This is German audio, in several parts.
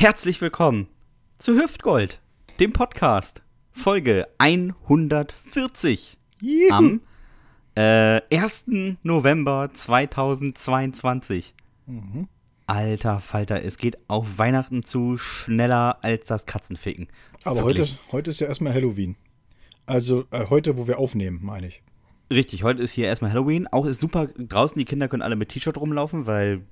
Herzlich willkommen zu Hüftgold, dem Podcast, Folge 140 Juhu. am äh, 1. November 2022. Alter Falter, es geht auf Weihnachten zu schneller als das Katzenficken. Aber heute, heute ist ja erstmal Halloween. Also äh, heute, wo wir aufnehmen, meine ich. Richtig, heute ist hier erstmal Halloween. Auch ist super draußen, die Kinder können alle mit T-Shirt rumlaufen, weil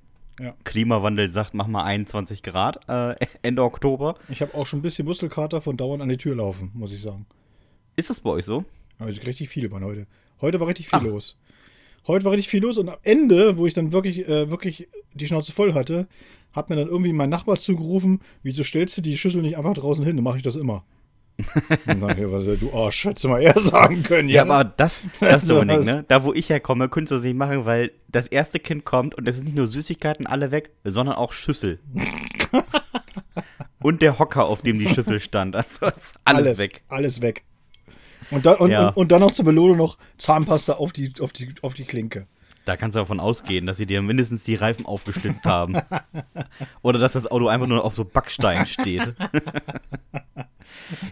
Ja. Klimawandel sagt, mach mal 21 Grad äh, Ende Oktober. Ich habe auch schon ein bisschen Muskelkater von dauernd an die Tür laufen, muss ich sagen. Ist das bei euch so? Also richtig viele waren heute. Heute war richtig viel Ah. los. Heute war richtig viel los und am Ende, wo ich dann wirklich, äh, wirklich die Schnauze voll hatte, hat mir dann irgendwie mein Nachbar zugerufen, wieso stellst du die Schüssel nicht einfach draußen hin? Dann mache ich das immer. Ja, was, du Arsch, hättest du mal eher sagen können, Ja, aber das, das Also, Dominik, ne? Da, wo ich herkomme, könntest du das nicht machen, weil das erste Kind kommt und es ist nicht nur Süßigkeiten alle weg, sondern auch Schüssel. und der Hocker, auf dem die Schüssel stand. Also ist alles, weg. Alles weg. Und dann, und, Ja. und, und dann noch zur Belohnung noch Zahnpasta auf die, auf die, auf die Klinke. Da kannst du davon ausgehen, dass sie dir mindestens die Reifen aufgeschlitzt haben. Oder dass das Auto einfach nur auf so Backstein steht.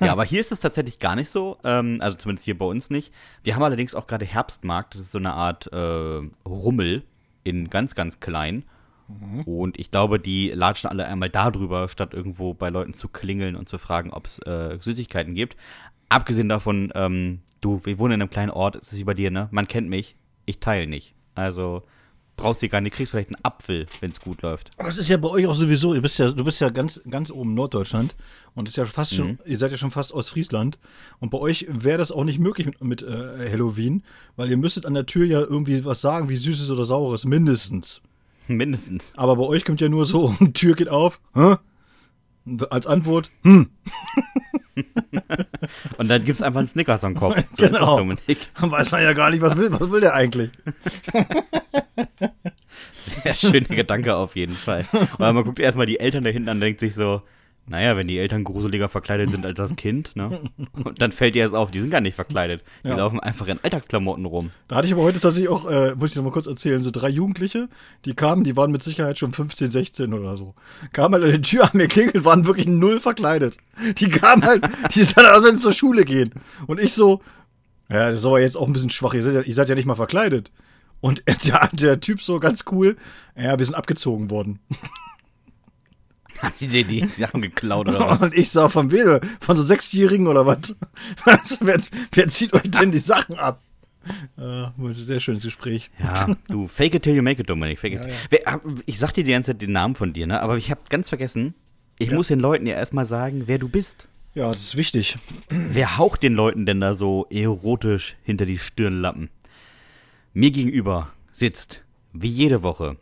ja, aber hier ist es tatsächlich gar nicht so. Ähm, also zumindest hier bei uns nicht. Wir haben allerdings auch gerade Herbstmarkt. Das ist so eine Art äh, Rummel in ganz, ganz klein. Und ich glaube, die latschen alle einmal darüber, statt irgendwo bei Leuten zu klingeln und zu fragen, ob es äh, Süßigkeiten gibt. Abgesehen davon, ähm, du, wir wohnen in einem kleinen Ort, es ist wie bei dir, ne? Man kennt mich, ich teile nicht. Also brauchst du gar nicht, kriegst vielleicht einen Apfel, wenn es gut läuft. Aber das ist ja bei euch auch sowieso, ihr bist ja, du bist ja ganz, ganz oben in Norddeutschland und ist ja fast schon, ihr seid ja schon fast aus Friesland und bei euch wäre das auch nicht möglich mit, mit äh, Halloween, weil ihr müsstet an der Tür ja irgendwie was sagen, wie Süßes oder Saures, mindestens. Mindestens. Aber bei euch kommt ja nur so, die Tür geht auf, hä? Und als Antwort, hm, Und dann gibt's einfach einen Snickers am Kopf. So ist das, Genau. Dominik. dann weiß man ja gar nicht, was will, was will der eigentlich? Sehr schöner Gedanke auf jeden Fall. Und man guckt erstmal die Eltern da hinten an und denkt sich so, naja, wenn die Eltern gruseliger verkleidet sind als das Kind, ne? Und dann fällt dir erst auf, die sind gar nicht verkleidet. Die Ja. laufen einfach in Alltagsklamotten rum. Da hatte ich aber heute tatsächlich auch, äh, muss ich noch mal kurz erzählen, so drei Jugendliche, die kamen, die waren mit Sicherheit schon 15, 16 oder so. Kamen halt an die Tür an mir klingelt, waren wirklich null verkleidet. Die kamen halt, die sahen aus, wenn sie zur Schule gehen. Und ich so, ja, das ist aber jetzt auch ein bisschen schwach, ihr seid ja, ihr seid ja nicht mal verkleidet. Und der, der Typ so ganz cool, ja, wir sind abgezogen worden. Hat die dir die Sachen geklaut oder was? Und ich sah von wem? Von so Sechsjährigen oder was? Wer, wer zieht euch denn die Sachen ab? Ja, sehr schönes Gespräch. Ja, du, fake it till you make it, Dominik. Fake it. Ja, ja. Wer, ich sag dir die ganze Zeit den Namen von dir, ne? Aber ich habe ganz vergessen, ich muss den Leuten ja erstmal sagen, wer du bist. Ja, das ist wichtig. Wer haucht den Leuten denn da so erotisch hinter die Stirnlappen? Mir gegenüber sitzt, wie jede Woche,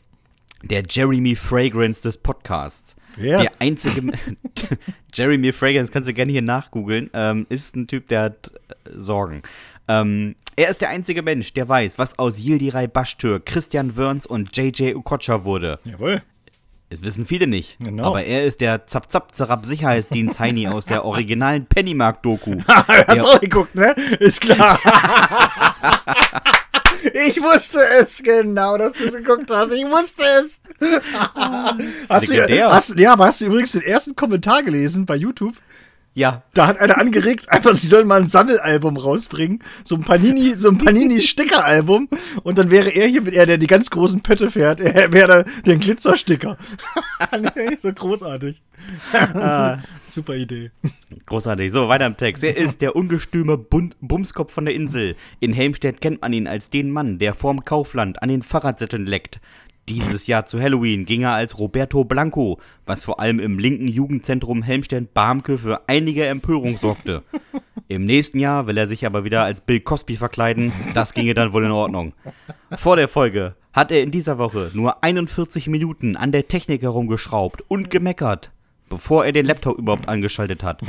der Jeremy Fragrance des Podcasts. Wer? Der einzige. Jeremy Fragrance, kannst du gerne hier nachgoogeln, ähm, ist ein Typ, der hat äh, Sorgen. Ähm, er ist der einzige Mensch, der weiß, was aus Yildiray Bashtür, Christian Wörns und JJ Okocha wurde. Jawohl. Es wissen viele nicht. Genau. Aber er ist der zap zap zarab sicherheitsdienst heini aus der originalen Pennymark-Doku. Hast du auch geguckt, ne? Ist klar. Ich wusste es genau, dass du es geguckt hast. Ich wusste es. hast du, hast, ja, aber hast du übrigens den ersten Kommentar gelesen bei YouTube? Ja, Da hat einer angeregt, einfach, sie sollen mal ein Sammelalbum rausbringen. So ein Panini, so ein Panini-Sticker-Album. Und dann wäre er hier, er, der die ganz großen Pötte fährt, er wäre da der Glitzersticker. so großartig. Ah. Super Idee. großartig. So, weiter im Text. Er ist der ungestüme Bun Bumskopf von der Insel. In Helmstedt kennt man ihn als den Mann, der vorm Kaufland an den Fahrradsätteln leckt. Dieses Jahr zu Halloween ging er als Roberto Blanco, was vor allem im linken Jugendzentrum Helmstedt-Barmke für einige Empörung sorgte. Im nächsten Jahr will er sich aber wieder als Bill Cosby verkleiden. Das ginge dann wohl in Ordnung. Vor der Folge hat er in dieser Woche nur 41 Minuten an der Technik herumgeschraubt und gemeckert, bevor er den Laptop überhaupt angeschaltet hat.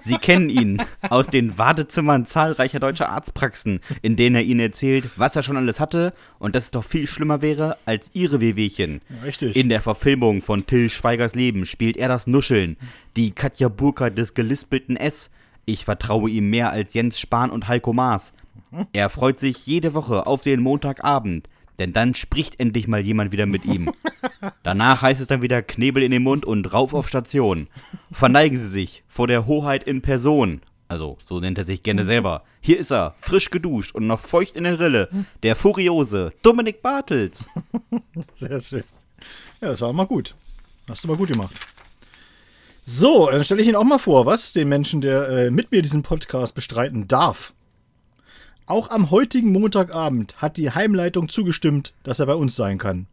Sie kennen ihn aus den Wartezimmern zahlreicher deutscher Arztpraxen, in denen er ihnen erzählt, was er schon alles hatte und dass es doch viel schlimmer wäre als ihre Wehwehchen. Richtig. In der Verfilmung von Till Schweigers Leben spielt er das Nuscheln, die Katja Burkhardt des gelispelten S. Ich vertraue ihm mehr als Jens Spahn und Heiko Maas. Er freut sich jede Woche auf den Montagabend, Denn dann spricht endlich mal jemand wieder mit ihm. Danach heißt es dann wieder Knebel in den Mund und rauf auf Station. Verneigen Sie sich vor der Hoheit in Person. Also, so nennt er sich gerne selber. Hier ist er, frisch geduscht und noch feucht in der Rille. Der Furiose, Dominik Bartels. Sehr schön. Ja, das war mal gut. Hast du mal gut gemacht. So, dann stelle ich Ihnen auch mal vor, was den Menschen, der äh, mit mir diesen Podcast bestreiten darf. Auch am heutigen Montagabend hat die Heimleitung zugestimmt, dass er bei uns sein kann.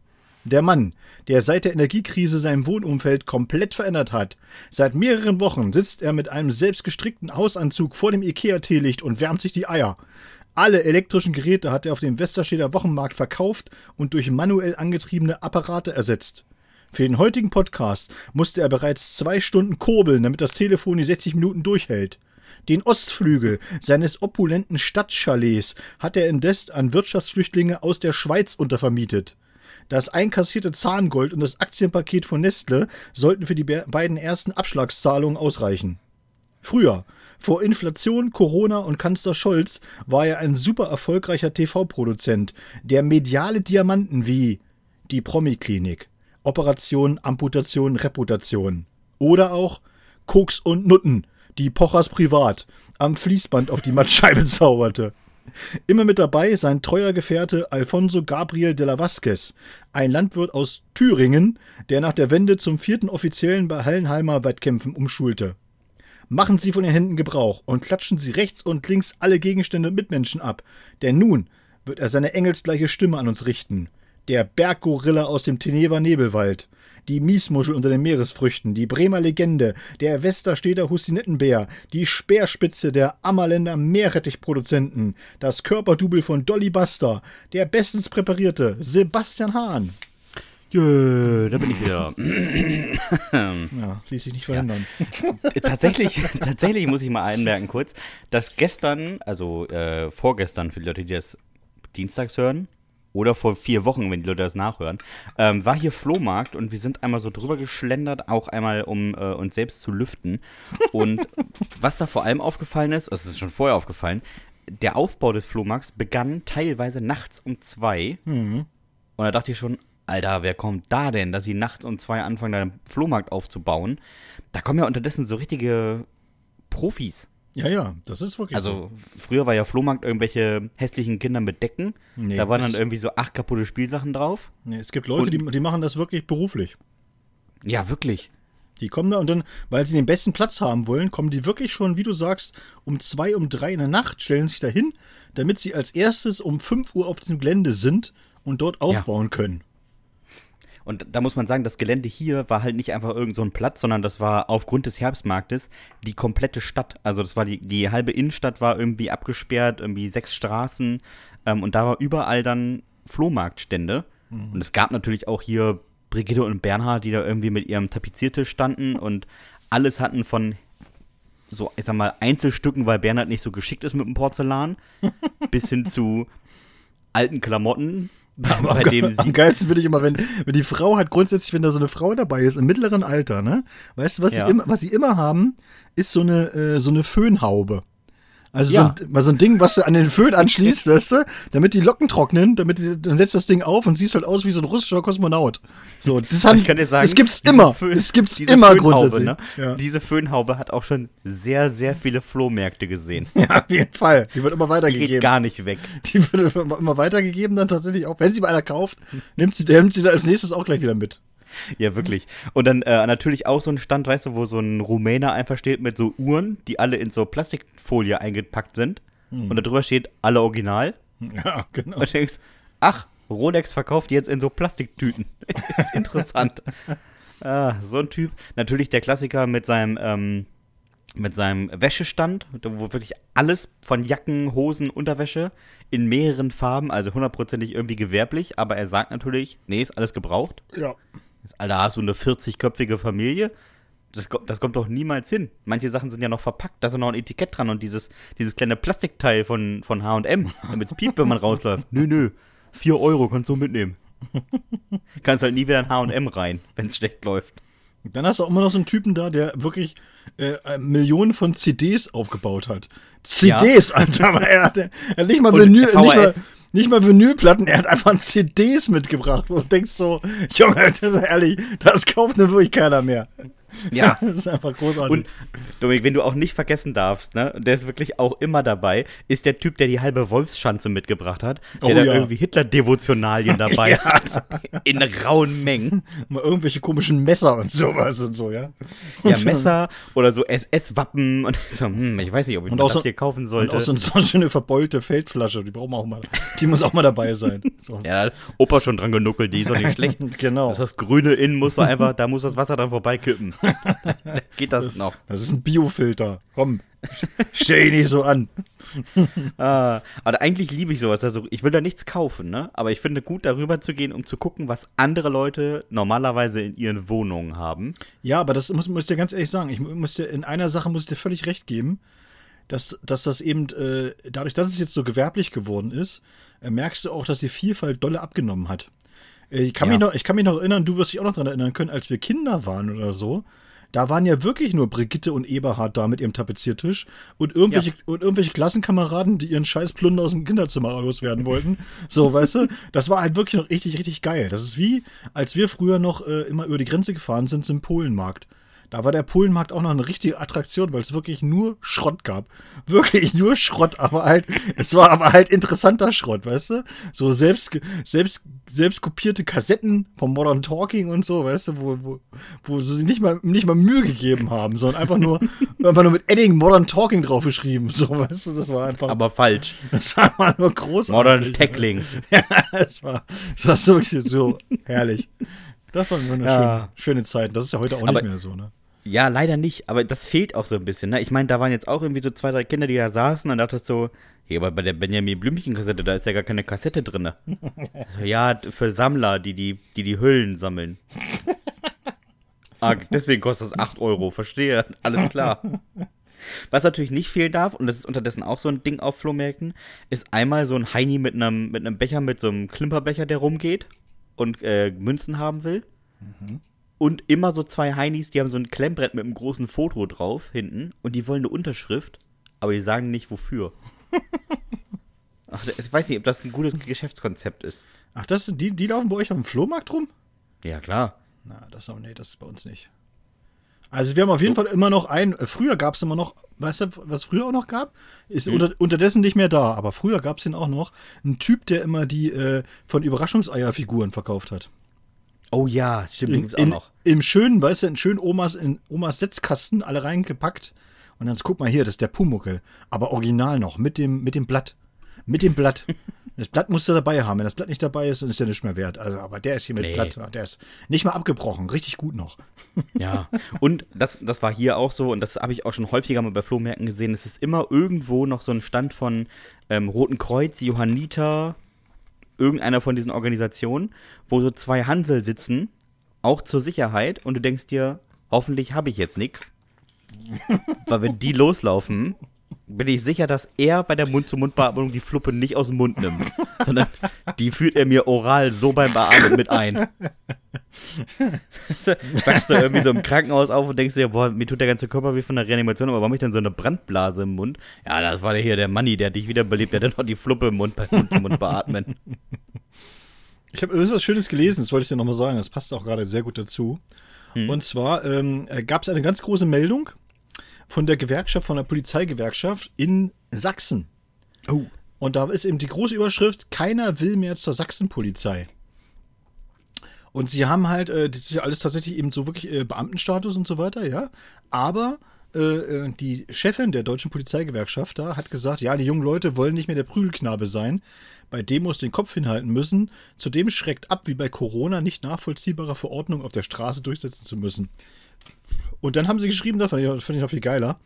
Der Mann, der seit der Energiekrise sein Wohnumfeld komplett verändert hat. Seit mehreren Wochen sitzt er mit einem selbstgestrickten Hausanzug vor dem IKEA-Teelicht und wärmt sich die Eier. Alle elektrischen Geräte hat er auf dem Westersteder Wochenmarkt verkauft und durch manuell angetriebene Apparate ersetzt. Für den heutigen Podcast musste er bereits zwei Stunden kurbeln, damit das Telefon die 60 Minuten durchhält. Den Ostflügel seines opulenten Stadtchalets hat er indes an Wirtschaftsflüchtlinge aus der Schweiz untervermietet. Das einkassierte Zahngold und das Aktienpaket von Nestle sollten für die beiden ersten Abschlagszahlungen ausreichen. Früher, vor Inflation, Corona und Kanzler Scholz, war er ein super erfolgreicher TV-Produzent, der mediale Diamanten wie die Promi-Klinik, Operation, Amputation, Reputation oder auch Koks und Nutten, die Pochers privat am Fließband auf die Mattscheibe zauberte. Immer mit dabei sein treuer Gefährte Alfonso Gabriel de la Vasquez, ein Landwirt aus Thüringen, der nach der Wende zum vierten Offiziellen bei Hallenheimer Wettkämpfen umschulte. Machen Sie von den Händen Gebrauch und klatschen Sie rechts und links alle Gegenstände und Mitmenschen ab, denn nun wird er seine engelsgleiche Stimme an uns richten. Der Berggorilla aus dem Tenever Nebelwald die Miesmuschel unter den Meeresfrüchten, die Bremer Legende, der Westerstedter Hustinettenbär, die Speerspitze der Ammerländer Meerrettichproduzenten, das Körperdouble von Dolly Buster, der bestens präparierte Sebastian Hahn. Jö, da bin ich wieder. ja, ließ sich nicht verhindern. Ja. tatsächlich, tatsächlich muss ich mal einmerken kurz, dass gestern, also äh, vorgestern für die Leute, die das dienstags hören, oder vor vier Wochen, wenn die Leute das nachhören, ähm, war hier Flohmarkt und wir sind einmal so drüber geschlendert, auch einmal, um äh, uns selbst zu lüften. Und was da vor allem aufgefallen ist, also es ist schon vorher aufgefallen, der Aufbau des Flohmarkts begann teilweise nachts um zwei. Mhm. Und da dachte ich schon, Alter, wer kommt da denn, dass sie nachts um zwei anfangen, einen Flohmarkt aufzubauen? Da kommen ja unterdessen so richtige Profis. Ja, ja, das ist wirklich Also, so. früher war ja Flohmarkt irgendwelche hässlichen Kinder mit Decken. Nee, da waren dann irgendwie so acht kaputte Spielsachen drauf. Nee, es gibt Leute, die, die machen das wirklich beruflich. Ja, wirklich. Die kommen da und dann, weil sie den besten Platz haben wollen, kommen die wirklich schon, wie du sagst, um zwei, um drei in der Nacht, stellen sich dahin, damit sie als erstes um fünf Uhr auf dem Gelände sind und dort aufbauen ja. können. Und da muss man sagen, das Gelände hier war halt nicht einfach irgend so ein Platz, sondern das war aufgrund des Herbstmarktes die komplette Stadt. Also das war die, die halbe Innenstadt war irgendwie abgesperrt, irgendwie sechs Straßen ähm, und da war überall dann Flohmarktstände. Mhm. Und es gab natürlich auch hier Brigitte und Bernhard, die da irgendwie mit ihrem Tapeziertisch standen und alles hatten von so, ich sag mal, Einzelstücken, weil Bernhard nicht so geschickt ist mit dem Porzellan, bis hin zu alten Klamotten, aber bei dem am geilsten finde ich immer, wenn, wenn die Frau hat grundsätzlich, wenn da so eine Frau dabei ist, im mittleren Alter, ne? Weißt du, was, ja. sie, immer, was sie immer haben, ist so eine, äh, so eine Föhnhaube. Also ja. so, ein, so ein Ding, was du an den Föhn anschließt, weißt du, damit die Locken trocknen, damit die, dann setzt das Ding auf und siehst halt aus wie so ein russischer Kosmonaut. So, das, haben, ich kann dir sagen, das gibt's immer. Föhn, das gibt's immer grundsätzlich. Ne? Ja. Diese Föhnhaube hat auch schon sehr, sehr viele Flohmärkte gesehen. Ja, auf jeden Fall. Die wird immer weitergegeben. Die geht gar nicht weg. Die wird immer, immer weitergegeben, dann tatsächlich auch. Wenn sie mal einer kauft, nimmt sie, nimmt sie da als nächstes auch gleich wieder mit. Ja, wirklich. Und dann äh, natürlich auch so ein Stand, weißt du, wo so ein Rumäner einfach steht mit so Uhren, die alle in so Plastikfolie eingepackt sind. Hm. Und darüber steht alle original. Ja, genau. Und du denkst, ach, Rolex verkauft jetzt in so Plastiktüten. das ist interessant. ah, so ein Typ. Natürlich der Klassiker mit seinem, ähm, mit seinem Wäschestand, wo wirklich alles von Jacken, Hosen, Unterwäsche in mehreren Farben, also hundertprozentig irgendwie gewerblich, aber er sagt natürlich, nee, ist alles gebraucht. Ja. Alter, hast du eine 40-köpfige Familie? Das, das, kommt doch niemals hin. Manche Sachen sind ja noch verpackt, da ist noch ein Etikett dran und dieses, dieses kleine Plastikteil von, von HM, damit es piept, wenn man rausläuft. Nö, nö. 4 Euro kannst du mitnehmen. kannst halt nie wieder in HM rein, wenn es schlecht läuft. Dann hast du auch immer noch so einen Typen da, der wirklich äh, äh Millionen von CDs aufgebaut hat. CDs, ja. Alter, aber er hat, er hat nicht mal Vinyl, nicht mal, nicht mal Vinylplatten, er hat einfach CDs mitgebracht, wo du denkst so, Junge, das ist ehrlich, das kauft nur wirklich keiner mehr. Ja. Das ist einfach großartig. Und Dominik, wenn du auch nicht vergessen darfst, ne, und der ist wirklich auch immer dabei, ist der Typ, der die halbe Wolfsschanze mitgebracht hat, der Oh da ja. irgendwie Hitler-Devotionalien dabei hat. In rauen Mengen. Mal irgendwelche komischen Messer und sowas und so, ja. Ja, Messer oder so SS-Wappen und so, hm, ich weiß nicht, ob ich Und das so- hier kaufen Und sollte. auch so, so eine schöne verbeulte Feldflasche, die brauchen wir auch mal. Die muss auch mal dabei sein. So. ja, Opa schon dran genuckelt, die ist doch nicht schlecht. Genau. Das, das Grüne innen muss einfach, da muss das Wasser dran vorbeikippen. Geht das, noch? Das ist ein Biofilter. Komm, stell dich nicht so an. Ah, aber eigentlich liebe ich sowas. Also ich will da nichts kaufen, ne? Aber ich finde gut, darüber zu gehen, um zu gucken, was andere Leute normalerweise in ihren Wohnungen haben. Ja, aber das muss, muss ich dir ganz ehrlich sagen. Ich mu- muss dir, in einer Sache muss ich dir völlig recht geben, dass, dass das eben, äh, dadurch, dass es jetzt so gewerblich geworden ist, äh, merkst du auch, dass die Vielfalt dolle abgenommen hat. Äh, ich, kann Ja. mich noch, ich kann mich noch erinnern, du wirst dich auch noch daran erinnern können, als wir Kinder waren oder so. Da waren ja wirklich nur Brigitte und Eberhard da mit ihrem Tapeziertisch und irgendwelche, Ja. und irgendwelche Klassenkameraden, die ihren scheiß Plunder aus dem Kinderzimmer loswerden wollten. So, weißt du? Das war halt wirklich noch richtig, richtig geil. Das ist wie, als wir früher noch äh, immer über die Grenze gefahren sind zum Polenmarkt. Da war der Polenmarkt auch noch eine richtige Attraktion, weil es wirklich nur Schrott gab. Wirklich nur Schrott, aber halt, es war aber halt interessanter Schrott, weißt du? So selbst, selbst, selbst kopierte Kassetten vom Modern Talking und so, weißt du, wo, wo, wo sie sich nicht mal, nicht mal Mühe gegeben haben, sondern einfach nur, einfach nur mit Edding Modern Talking draufgeschrieben, so, weißt du, das war einfach, Aber falsch. das war einfach nur großartig. Modern Tackling. Ja, es war, das war so, so herrlich. Das waren wunderschöne Ja. schöne Zeiten. Das ist ja heute auch Aber- nicht mehr so, ne? Ja, leider nicht, aber das fehlt auch so ein bisschen. Ne? Ich meine, da waren jetzt auch irgendwie so zwei, drei Kinder, die da saßen und dachtest so, hey, aber bei der Benjamin Blümchen-Kassette, da ist ja gar keine Kassette drin. ja, für Sammler, die die, die, die Hüllen sammeln. ah, deswegen kostet das 8 Euro, verstehe, alles klar. Was natürlich nicht fehlen darf, und das ist unterdessen auch so ein Ding auf Flohmärkten, ist einmal so ein Heini mit einem, mit einem Becher, mit so einem Klimperbecher, der rumgeht und äh, Münzen haben will. Und immer so zwei Heinis, die haben so ein Klemmbrett mit einem großen Foto drauf hinten und die wollen eine Unterschrift, aber die sagen nicht wofür. Ach, ich weiß nicht, ob das ein gutes Geschäftskonzept ist. Ach, das sind die, die laufen bei euch auf dem Flohmarkt rum? Ja, klar. Na, das aber, nee, das ist bei uns nicht. Also wir haben auf jeden Fall immer noch einen, äh, früher gab es immer noch, weißt du, was früher auch noch gab? Ist Hm. unter, unterdessen nicht mehr da, aber früher gab es den auch noch. Ein Typ, der immer die äh, von Überraschungseierfiguren verkauft hat. Oh ja, stimmt, In, in, noch. Im schönen, weißt du, in schönen Omas, in Omas Setzkasten alle reingepackt. Und dann guck mal hier, das ist der Pumuckel. Aber original noch, mit dem, mit dem Blatt. Mit dem Blatt. Das Blatt musst du dabei haben. Wenn das Blatt nicht dabei ist, dann ist der nicht mehr wert. Also, aber der ist hier mit Nee. Blatt. Der ist nicht mal abgebrochen. Richtig gut noch. Ja. Und das, das war hier auch so, und das habe ich auch schon häufiger mal bei Flohmärkten gesehen. Es ist immer irgendwo noch so ein Stand von ähm, Roten Kreuz, Johanniter, irgendeiner von diesen Organisationen, wo so zwei Hansel sitzen, auch zur Sicherheit, und du denkst dir, hoffentlich habe ich jetzt nichts. Weil wenn die loslaufen, bin ich sicher, dass er bei der Mund-zu-Mund-Beatmung die Fluppe nicht aus dem Mund nimmt, sondern die führt er mir oral so beim Beatmen mit ein. Wachst du irgendwie so im Krankenhaus auf und denkst dir, boah, mir tut der ganze Körper wie von der Reanimation, aber warum ich denn so eine Brandblase im Mund? Ja, das war der hier, der Manni, der dich wiederbelebt, der hat dann noch die Fluppe im Mund beim Mund-zu-Mund beatmen. Ich habe was Schönes gelesen, das wollte ich dir nochmal sagen. Das passt auch gerade sehr gut dazu. Hm. Und zwar ähm, gab es eine ganz große Meldung von der Gewerkschaft, von der Polizeigewerkschaft in Sachsen. Oh. Und da ist eben die große Überschrift, keiner will mehr zur Sachsenpolizei. Und sie haben halt, äh, das ist ja alles tatsächlich eben so wirklich äh, Beamtenstatus und so weiter, ja. Aber äh, äh, die Chefin der deutschen Polizeigewerkschaft da hat gesagt, ja, die jungen Leute wollen nicht mehr der Prügelknabe sein, bei Demos den Kopf hinhalten müssen. Zudem schreckt ab, wie bei Corona nicht nachvollziehbare Verordnungen auf der Straße durchsetzen zu müssen. Und dann haben sie geschrieben, das fand ich, fand ich noch viel geiler.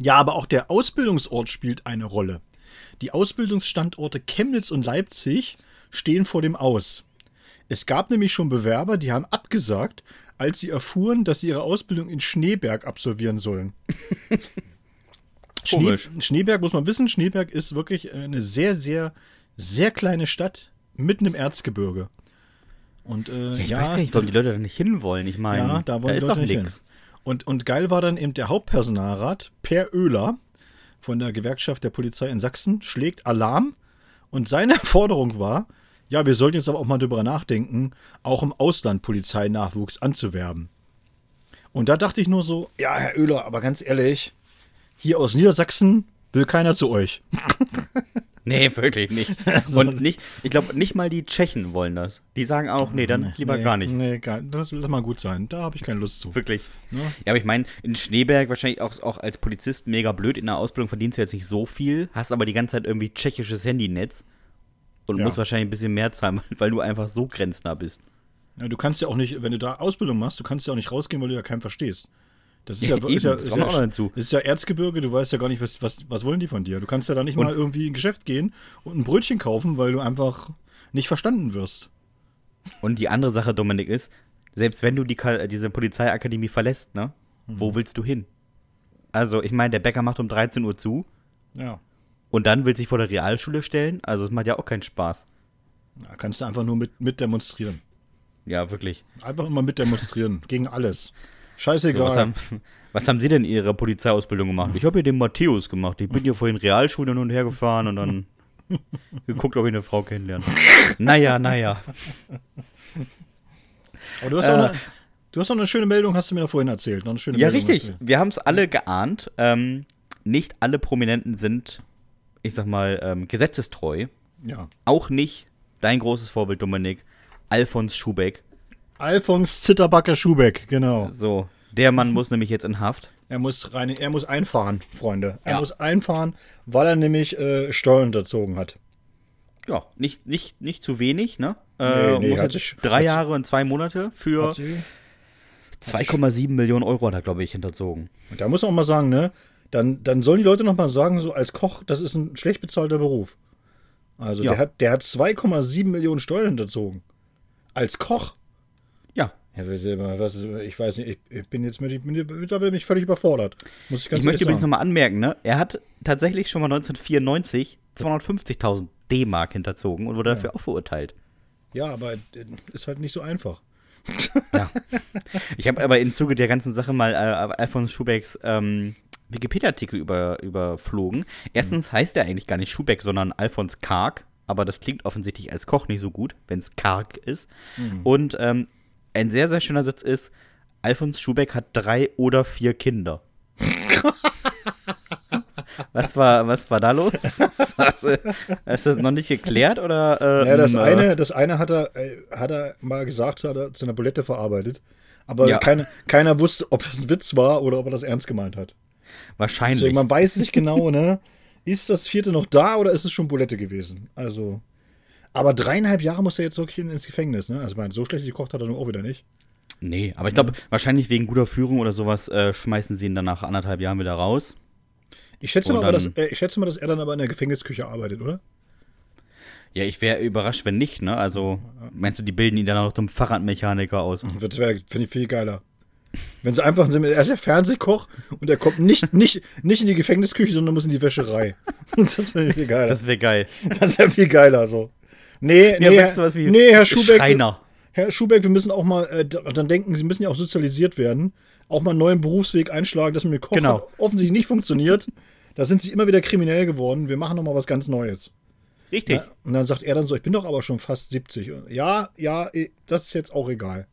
Ja, aber auch der Ausbildungsort spielt eine Rolle. Die Ausbildungsstandorte Chemnitz und Leipzig stehen vor dem Aus. Es gab nämlich schon Bewerber, die haben abgesagt, als sie erfuhren, dass sie ihre Ausbildung in Schneeberg absolvieren sollen. Schnee. Schneeberg muss man wissen, Schneeberg ist wirklich eine sehr, sehr, sehr kleine Stadt mitten im Erzgebirge. Und äh, Ja, ich ja, weiß gar nicht, warum die Leute da nicht hinwollen. Ich meine, ja, da wollen ist doch Leute nicht hin. nix. Und, und geil war dann eben der Hauptpersonalrat, Per Oehler, von der Gewerkschaft der Polizei in Sachsen, schlägt Alarm Und seine Forderung war, ja, wir sollten jetzt aber auch mal drüber nachdenken, auch im Ausland Polizeinachwuchs anzuwerben. Und da dachte ich nur so, ja, Herr Oehler, aber ganz ehrlich, hier aus Niedersachsen will keiner zu euch. Nee, wirklich nicht. Und nicht, ich glaube, nicht mal die Tschechen wollen das. Die sagen auch, nee, dann lieber nee, gar nicht. Nee, gar, das lass mal gut sein. Da habe ich keine Lust zu. Wirklich. Ne? Ja, aber ich meine, in Schneeberg wahrscheinlich auch, auch als Polizist mega blöd. In der Ausbildung verdienst du jetzt nicht so viel, hast aber die ganze Zeit irgendwie tschechisches Handynetz und Ja. musst wahrscheinlich ein bisschen mehr zahlen, weil du einfach so grenznah bist. Ja, du kannst ja auch nicht, wenn du da Ausbildung machst, du kannst ja auch nicht rausgehen, weil du ja keinen verstehst. Das ist Ja, eben, ist ja, das ist ja, auch hinzu. Ist ja Erzgebirge, du weißt ja gar nicht, was, was, was wollen die von dir. Du kannst ja da nicht Und- mal irgendwie in ein Geschäft gehen und ein Brötchen kaufen, weil du einfach nicht verstanden wirst. Und die andere Sache, Dominik, ist, selbst wenn du die, diese Polizeiakademie verlässt, ne, Mhm. wo willst du hin? Also, ich meine, der Bäcker macht um 13 Uhr zu Ja. und dann will sich vor der Realschule stellen. Also, es macht ja auch keinen Spaß. Da kannst du einfach nur mit, mit demonstrieren. Ja, wirklich. Einfach immer mit demonstrieren. gegen alles. Was Scheißegal. haben, was haben Sie denn in Ihrer Polizeiausbildung gemacht? Ich habe hier den Matthäus gemacht. Ich bin hier vor den Realschulen hin und her gefahren und dann geguckt, ob ich eine Frau kennenlerne. Naja, naja. Aber du hast, Äh, auch eine, du hast noch eine schöne Meldung, hast du mir da vorhin erzählt. Ja, Meldung richtig. du- Wir haben es alle geahnt. Ähm, nicht alle Prominenten sind, ich sag mal, ähm, gesetzestreu. Ja. Auch nicht dein großes Vorbild, Dominik, Alfons Schubeck. Alfons Zitterbacker Schubeck, genau. So, der Mann muss nämlich jetzt in Haft. Er muss rein, er muss einfahren, Freunde. Er Ja. muss einfahren, weil er nämlich äh, Steuern unterzogen hat. Ja, nicht, nicht, nicht zu wenig, ne? Nee, Äh, nee, jetzt sich- drei Jahre und zwei Monate für Hat sie- 2,7 Millionen Euro hat er, glaube ich, hinterzogen. Und da muss man auch mal sagen, ne? Dann, dann sollen die Leute noch mal sagen, so als Koch, das ist ein schlecht bezahlter Beruf. Also Ja. der hat, der hat 2,7 Millionen Steuern hinterzogen. Als Koch. Ja. Ja, was ist- was ist- ich weiß nicht, ich, bin jetzt mit, mit, da bin ich völlig überfordert. Muss ich ganz Ich möchte übrigens nochmal anmerken, ne? Er hat tatsächlich schon mal 1994 250.000 D-Mark hinterzogen und wurde dafür auch verurteilt. Ja, aber äh, ist halt nicht so einfach. Ja. Ich habe aber im Zuge der ganzen Sache mal äh, Alfons Schubecks ähm, Wikipedia-Artikel über, überflogen. Erstens heißt er eigentlich gar nicht Schubeck, sondern Alfons Karg. Aber das klingt offensichtlich als Koch nicht so gut, wenn es Karg ist. Und ähm, ein sehr, sehr schöner Satz ist, Alfons Schubeck hat drei oder vier Kinder. was, war, was war da los? Ist das, äh, ist das noch nicht geklärt? Oder, äh, Ja, das äh, eine, das eine hat er, äh, hat er mal gesagt, hat er zu einer Bulette verarbeitet. Aber Ja. keine, keiner wusste, ob das ein Witz war oder ob er das ernst gemeint hat. Wahrscheinlich. Deswegen, man weiß nicht genau, ne? Ist das vierte noch da oder ist es schon Bulette gewesen? Also. Aber dreieinhalb Jahre muss er jetzt wirklich ins Gefängnis, ne? Also, ich meine, so schlecht gekocht hat er nun auch wieder nicht. Nee, aber ich glaube, wahrscheinlich wegen guter Führung oder sowas äh, schmeißen sie ihn dann nach anderthalb Jahren wieder raus. Ich schätze, Und mal, dass, äh, ich schätze mal, dass er dann aber in der Gefängnisküche arbeitet, oder? Ja, ich wäre überrascht, wenn nicht, ne? Also, meinst du, die bilden ihn dann auch zum Fahrradmechaniker aus? Das wäre, finde ich, viel geiler. Wenn sie einfach, er ist ja Fernsehkoch und er kommt nicht, nicht, nicht in die Gefängnisküche, sondern muss in die Wäscherei. Das wäre viel geiler. Das wäre geil. Das wäre viel geiler so. Nee, nee, Herr, nee, Herr Schubeck. Schreiner. Herr Schubeck, wir müssen auch mal, äh, da- dann denken, Sie müssen ja auch sozialisiert werden, auch mal einen neuen Berufsweg einschlagen, das mit dem Koch Genau. offensichtlich nicht funktioniert. Da sind Sie immer wieder kriminell geworden. Wir machen noch mal was ganz Neues. Richtig. Ja, und dann sagt er dann so, ich bin doch aber schon fast 70. Und Ja, ja, eh, das ist jetzt auch egal.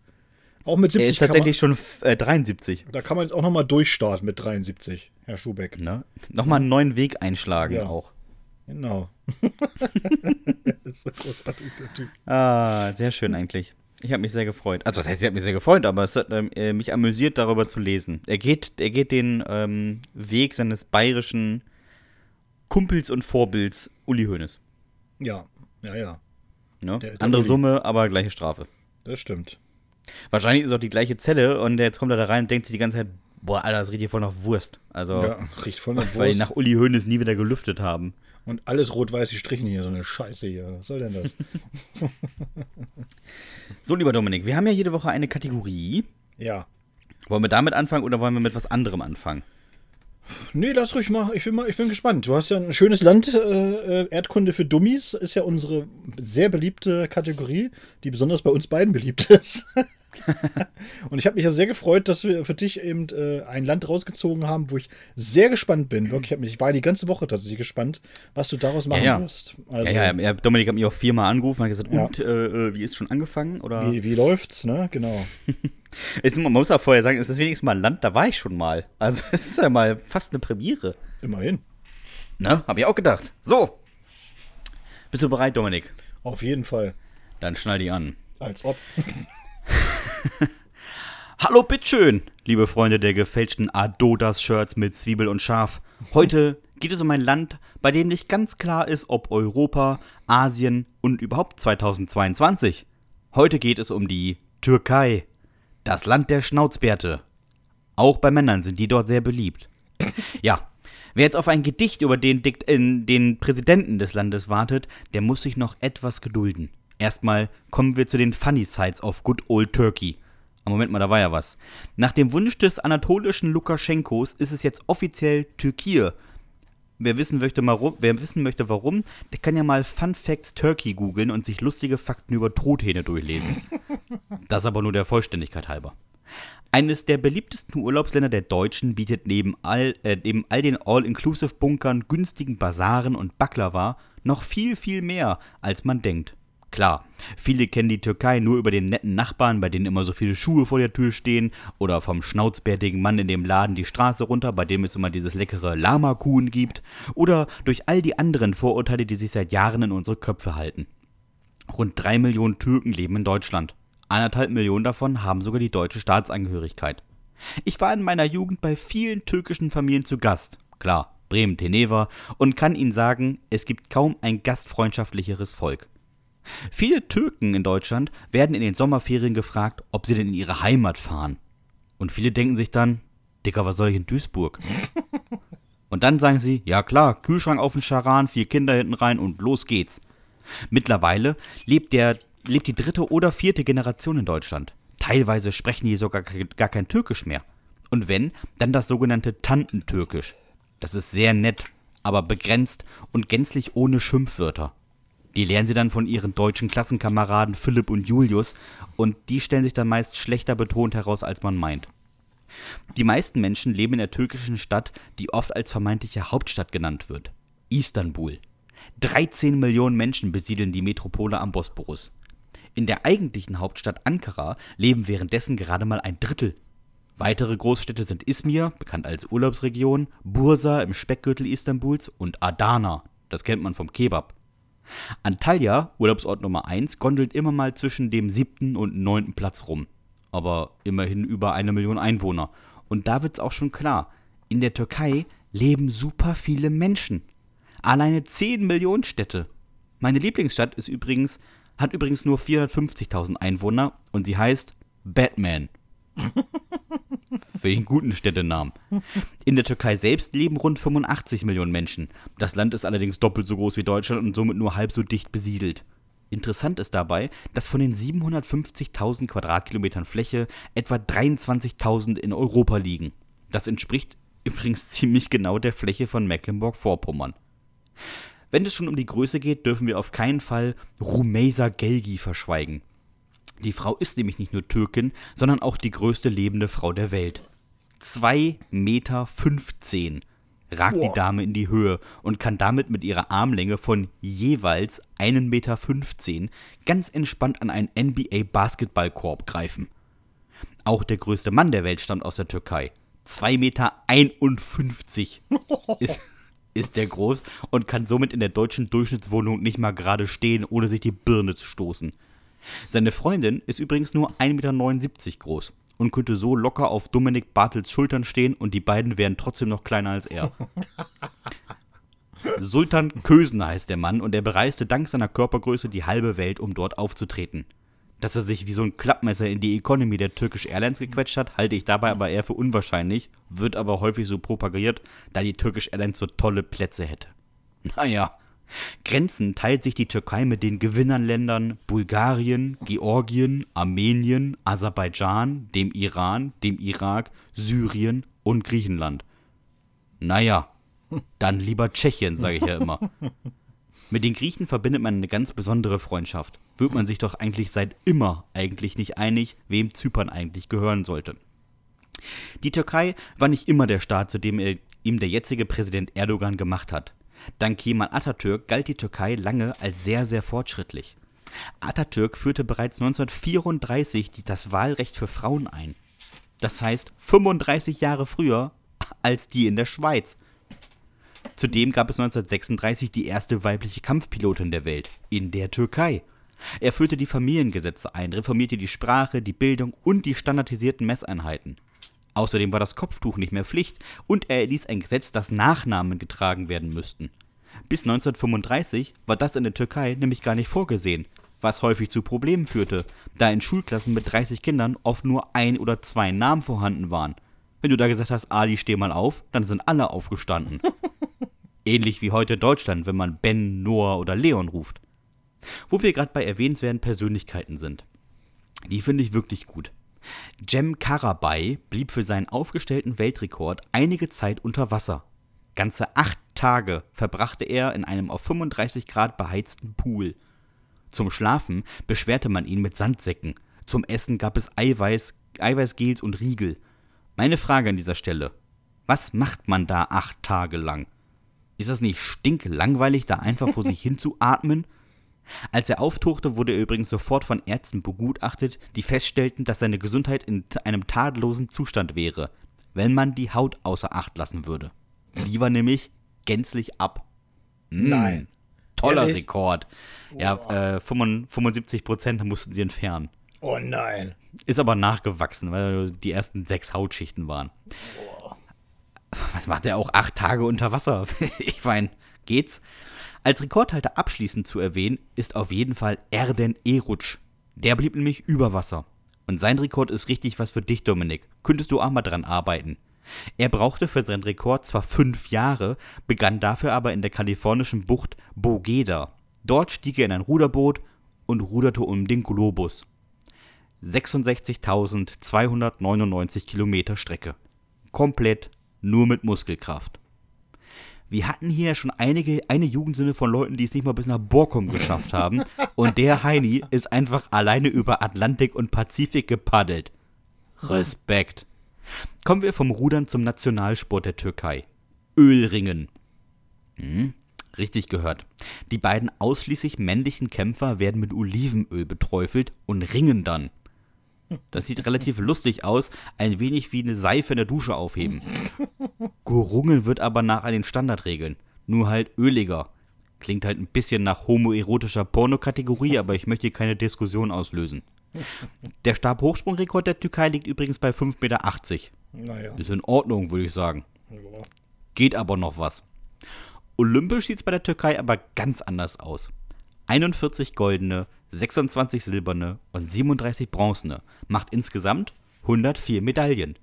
Auch mit Er 70 ist tatsächlich schon äh, 73. kann man, da kann man jetzt auch noch mal durchstarten mit 73, Herr Schubeck. Ne? Nochmal einen neuen Weg einschlagen Ja. auch. Genau. das ist so großartig, dieser Typ. Ah, sehr schön eigentlich. Ich habe mich sehr gefreut. Also, das heißt, ich habe mich sehr gefreut, aber es hat ähm, äh, mich amüsiert, darüber zu lesen. Er geht, er geht den ähm, Weg seines bayerischen Kumpels und Vorbilds Uli Hoeneß. Ja, ja, ja, Ne? Der- der Andere Uli. Summe, aber gleiche Strafe. das stimmt. Wahrscheinlich ist auch die gleiche Zelle und jetzt kommt er da rein und denkt sich die ganze Zeit, boah, Alter, das riecht hier voll nach Wurst. Also, Ja, riecht voll nach weil die Wurst. nach Uli Hoeneß nie wieder gelüftet haben. Und alles rot-weiß gestrichen hier, so eine Scheiße hier. Was soll denn das? So, lieber Dominik, wir haben ja jede Woche eine Kategorie. ja. Wollen wir damit anfangen oder wollen wir mit was anderem anfangen? Nee, lass ruhig mal. Ich bin, mal, ich bin gespannt. Du hast ja ein schönes Land. Äh, äh, Erdkunde für Dummies ist ja unsere sehr beliebte Kategorie, die besonders bei uns beiden beliebt ist. und ich habe mich ja sehr gefreut, dass wir für dich eben äh, ein Land rausgezogen haben, wo ich sehr gespannt bin. Wirklich, ich, mich, ich war die ganze Woche tatsächlich gespannt, was du daraus machen ja, ja. wirst. Also, ja, ja, Dominik hat mich auch viermal angerufen und hat gesagt, und, äh, wie ist schon angefangen? Oder? Wie, wie läuft's, ne? Genau. man muss auch vorher sagen, es ist wenigstens mal ein Land, da war ich schon mal. Also es ist ja mal fast eine Premiere. Immerhin. Ne, hab ich auch gedacht. So. Bist du bereit, Dominik? Auf jeden Fall. Dann schnall die an. Als ob. Hallo, bitteschön, liebe Freunde der gefälschten Adodas-Shirts mit Zwiebel und Schaf. Heute geht es um ein Land, bei dem nicht ganz klar ist, ob Europa, Asien und überhaupt 2022. Heute geht es um die Türkei, das Land der Schnauzbärte. Auch bei Männern sind die dort sehr beliebt. Ja, wer jetzt auf ein Gedicht über den, den Präsidenten des Landes wartet, der muss sich noch etwas gedulden. Erstmal kommen wir zu den Funny Sides of Good Old Turkey. Moment mal, da war ja was. Nach dem Wunsch des anatolischen Lukaschenkos ist es jetzt offiziell Türkei. Wer wissen, möchte, wer wissen möchte, warum, der kann ja mal Fun Facts Turkey googeln und sich lustige Fakten über Truthähne durchlesen. Das aber nur der Vollständigkeit halber. Eines der beliebtesten Urlaubsländer der Deutschen bietet neben all, äh, neben all den All-Inclusive-Bunkern, günstigen Basaren und Baklava noch viel, viel mehr, als man denkt. Klar, viele kennen die Türkei nur über den netten Nachbarn, bei denen immer so viele Schuhe vor der Tür stehen, oder vom schnauzbärtigen Mann in dem Laden die Straße runter, bei dem es immer dieses leckere Lama-Kuhn gibt, oder durch all die anderen Vorurteile, die sich seit Jahren in unsere Köpfe halten. Rund drei Millionen Türken leben in Deutschland. Anderthalb Millionen davon haben sogar die deutsche Staatsangehörigkeit. Ich war in meiner Jugend bei vielen türkischen Familien zu Gast. Klar, Bremen, Teneva, und kann Ihnen sagen, es gibt kaum ein gastfreundschaftlicheres Volk. Viele Türken in Deutschland werden in den Sommerferien gefragt, ob sie denn in ihre Heimat fahren. Und viele denken sich dann, Dicker, was soll ich in Duisburg? Und dann sagen sie, ja klar, Kühlschrank auf den Scharan, vier Kinder hinten rein und los geht's. Mittlerweile lebt, der, lebt die dritte oder vierte Generation in Deutschland. Teilweise sprechen die sogar gar kein Türkisch mehr. Und wenn, dann das sogenannte Tantentürkisch. Das ist sehr nett, aber begrenzt und gänzlich ohne Schimpfwörter. Die lernen sie dann von ihren deutschen Klassenkameraden Philipp und Julius und die stellen sich dann meist schlechter betont heraus, als man meint. Die meisten Menschen leben in der türkischen Stadt, die oft als vermeintliche Hauptstadt genannt wird. Istanbul. 13 Millionen Menschen besiedeln die Metropole am Bosporus. In der eigentlichen Hauptstadt Ankara leben währenddessen gerade mal ein Drittel. Weitere Großstädte sind Izmir, bekannt als Urlaubsregion, Bursa im Speckgürtel Istanbuls und Adana, das kennt man vom Kebab. Antalya, Urlaubsort Nummer 1, gondelt immer mal zwischen dem siebten und neunten Platz rum. Aber immerhin über eine Million Einwohner. Und da wird's auch schon klar, in der Türkei leben super viele Menschen. Alleine 10 Millionen Städte. Meine Lieblingsstadt ist übrigens, hat übrigens nur 450.000 Einwohner und sie heißt Batman. Für den guten Städtenamen. In der Türkei selbst leben rund 85 Millionen Menschen. Das Land ist allerdings doppelt so groß wie Deutschland und somit nur halb so dicht besiedelt. Interessant ist dabei, dass von den 750.000 Quadratkilometern Fläche etwa 23.000 in Europa liegen. Das entspricht übrigens ziemlich genau der Fläche von Mecklenburg-Vorpommern. Wenn es schon um die Größe geht, dürfen wir auf keinen Fall Rumeysa Gelgi verschweigen. Die Frau ist nämlich nicht nur Türkin, sondern auch die größte lebende Frau der Welt. 2,15 Meter ragt Boah. die Dame in die Höhe und kann damit mit ihrer Armlänge von jeweils 1,15 Meter ganz entspannt an einen NBA-Basketballkorb greifen. Auch der größte Mann der Welt stammt aus der Türkei. 2,51 Meter ist, ist der groß und kann somit in der deutschen Durchschnittswohnung nicht mal gerade stehen, ohne sich die Birne zu stoßen. Seine Freundin ist übrigens nur 1,79 Meter groß und könnte so locker auf Dominik Bartels Schultern stehen und die beiden wären trotzdem noch kleiner als er. Sultan Kösen heißt der Mann und er bereiste dank seiner Körpergröße die halbe Welt, um dort aufzutreten. Dass er sich wie so ein Klappmesser in die Economy der Turkish Airlines gequetscht hat, halte ich dabei aber eher für unwahrscheinlich, wird aber häufig so propagiert, da die Turkish Airlines so tolle Plätze hätte. Naja, Grenzen teilt sich die Türkei mit den Gewinnernländern Bulgarien, Georgien, Armenien, Aserbaidschan, dem Iran, dem Irak, Syrien und Griechenland. Naja, dann lieber Tschechien, sage ich ja immer. Mit den Griechen verbindet man eine ganz besondere Freundschaft. Wird man sich doch eigentlich seit immer eigentlich nicht einig, wem Zypern eigentlich gehören sollte. Die Türkei war nicht immer der Staat, zu dem ihm der jetzige Präsident Erdogan gemacht hat. Dank Kemal Atatürk galt die Türkei lange als sehr, sehr fortschrittlich. Atatürk führte bereits 1934 das Wahlrecht für Frauen ein. Das heißt 35 Jahre früher als die in der Schweiz. Zudem gab es 1936 die erste weibliche Kampfpilotin der Welt in der Türkei. Er führte die Familiengesetze ein, reformierte die Sprache, die Bildung und die standardisierten Messeinheiten. Außerdem war das Kopftuch nicht mehr Pflicht und er erließ ein Gesetz, dass Nachnamen getragen werden müssten. Bis 1935 war das in der Türkei nämlich gar nicht vorgesehen, was häufig zu Problemen führte, da in Schulklassen mit 30 Kindern oft nur ein oder zwei Namen vorhanden waren. Wenn du da gesagt hast, Ali, steh mal auf, dann sind alle aufgestanden. Ähnlich wie heute in Deutschland, wenn man Ben, Noah oder Leon ruft. Wo wir gerade bei erwähnenswerten Persönlichkeiten sind. Die finde ich wirklich gut. Jem Karabay blieb für seinen aufgestellten Weltrekord einige Zeit unter Wasser. Ganze acht Tage verbrachte er in einem auf 35 Grad beheizten Pool. Zum Schlafen beschwerte man ihn mit Sandsäcken. Zum Essen gab es Eiweiß, Eiweißgels und Riegel. Meine Frage an dieser Stelle: Was macht man da acht Tage lang? Ist das nicht stinklangweilig, da einfach vor sich hin zu atmen? Als er auftauchte, wurde er übrigens sofort von Ärzten begutachtet, die feststellten, dass seine Gesundheit in einem tadellosen Zustand wäre, wenn man die Haut außer Acht lassen würde. Die war nämlich gänzlich ab. Mm, Nein. Toller Ehrlich? Rekord. Ja, äh, 75 Prozent mussten sie entfernen. Oh nein. Ist aber nachgewachsen, weil die ersten sechs Hautschichten waren. Was macht er auch acht Tage unter Wasser? ich meine, geht's? Als Rekordhalter abschließend zu erwähnen ist auf jeden Fall Erden Eruc. Der blieb nämlich über Wasser. Und sein Rekord ist richtig was für dich, Dominik. Könntest du auch mal dran arbeiten. Er brauchte für seinen Rekord zwar fünf Jahre, begann dafür aber in der kalifornischen Bucht Bogeda. Dort stieg er in ein Ruderboot und ruderte um den Globus. 66.299 Kilometer Strecke. Komplett nur mit Muskelkraft. Wir hatten hier schon einige, eine Jugendsünde von Leuten, die es nicht mal bis nach Borkum geschafft haben. Und der Heini ist einfach alleine über Atlantik und Pazifik gepaddelt. Respekt. Kommen wir vom Rudern zum Nationalsport der Türkei. Ölringen. Hm, richtig gehört. Die beiden ausschließlich männlichen Kämpfer werden mit Olivenöl beträufelt und ringen dann. Das sieht relativ lustig aus, ein wenig wie eine Seife in der Dusche aufheben. Gerungen wird aber nach den Standardregeln, nur halt öliger. Klingt halt ein bisschen nach homoerotischer Pornokategorie, aber ich möchte hier keine Diskussion auslösen. Der Stabhochsprungrekord der Türkei liegt übrigens bei 5,80 Meter. Naja. Ist in Ordnung, würde ich sagen. Geht aber noch was. Olympisch sieht es bei der Türkei aber ganz anders aus. 41 goldene, 26 silberne und 37 bronzene macht insgesamt 104 Medaillen.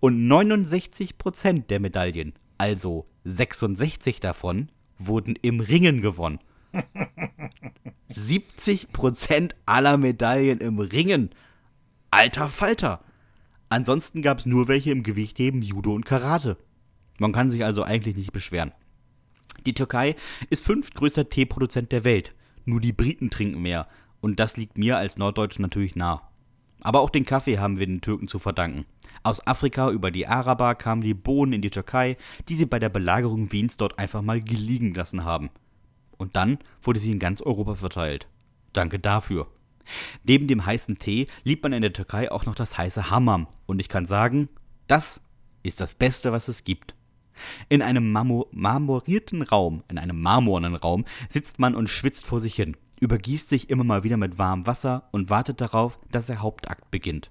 Und 69% der Medaillen, also 66 davon, wurden im Ringen gewonnen. 70% aller Medaillen im Ringen. Alter Falter. Ansonsten gab es nur welche im Gewichtheben, Judo und Karate. Man kann sich also eigentlich nicht beschweren. Die Türkei ist fünftgrößter Teeproduzent der Welt. Nur die Briten trinken mehr. Und das liegt mir als Norddeutschen natürlich nah. Aber auch den Kaffee haben wir den Türken zu verdanken. Aus Afrika über die Araber kamen die Bohnen in die Türkei, die sie bei der Belagerung Wiens dort einfach mal liegen lassen haben. Und dann wurde sie in ganz Europa verteilt. Danke dafür. Neben dem heißen Tee liebt man in der Türkei auch noch das heiße Hammam. Und ich kann sagen, das ist das Beste, was es gibt. In einem marmo marmorierten Raum, in einem marmornen Raum, sitzt man und schwitzt vor sich hin, übergießt sich immer mal wieder mit warmem Wasser und wartet darauf, dass der Hauptakt beginnt.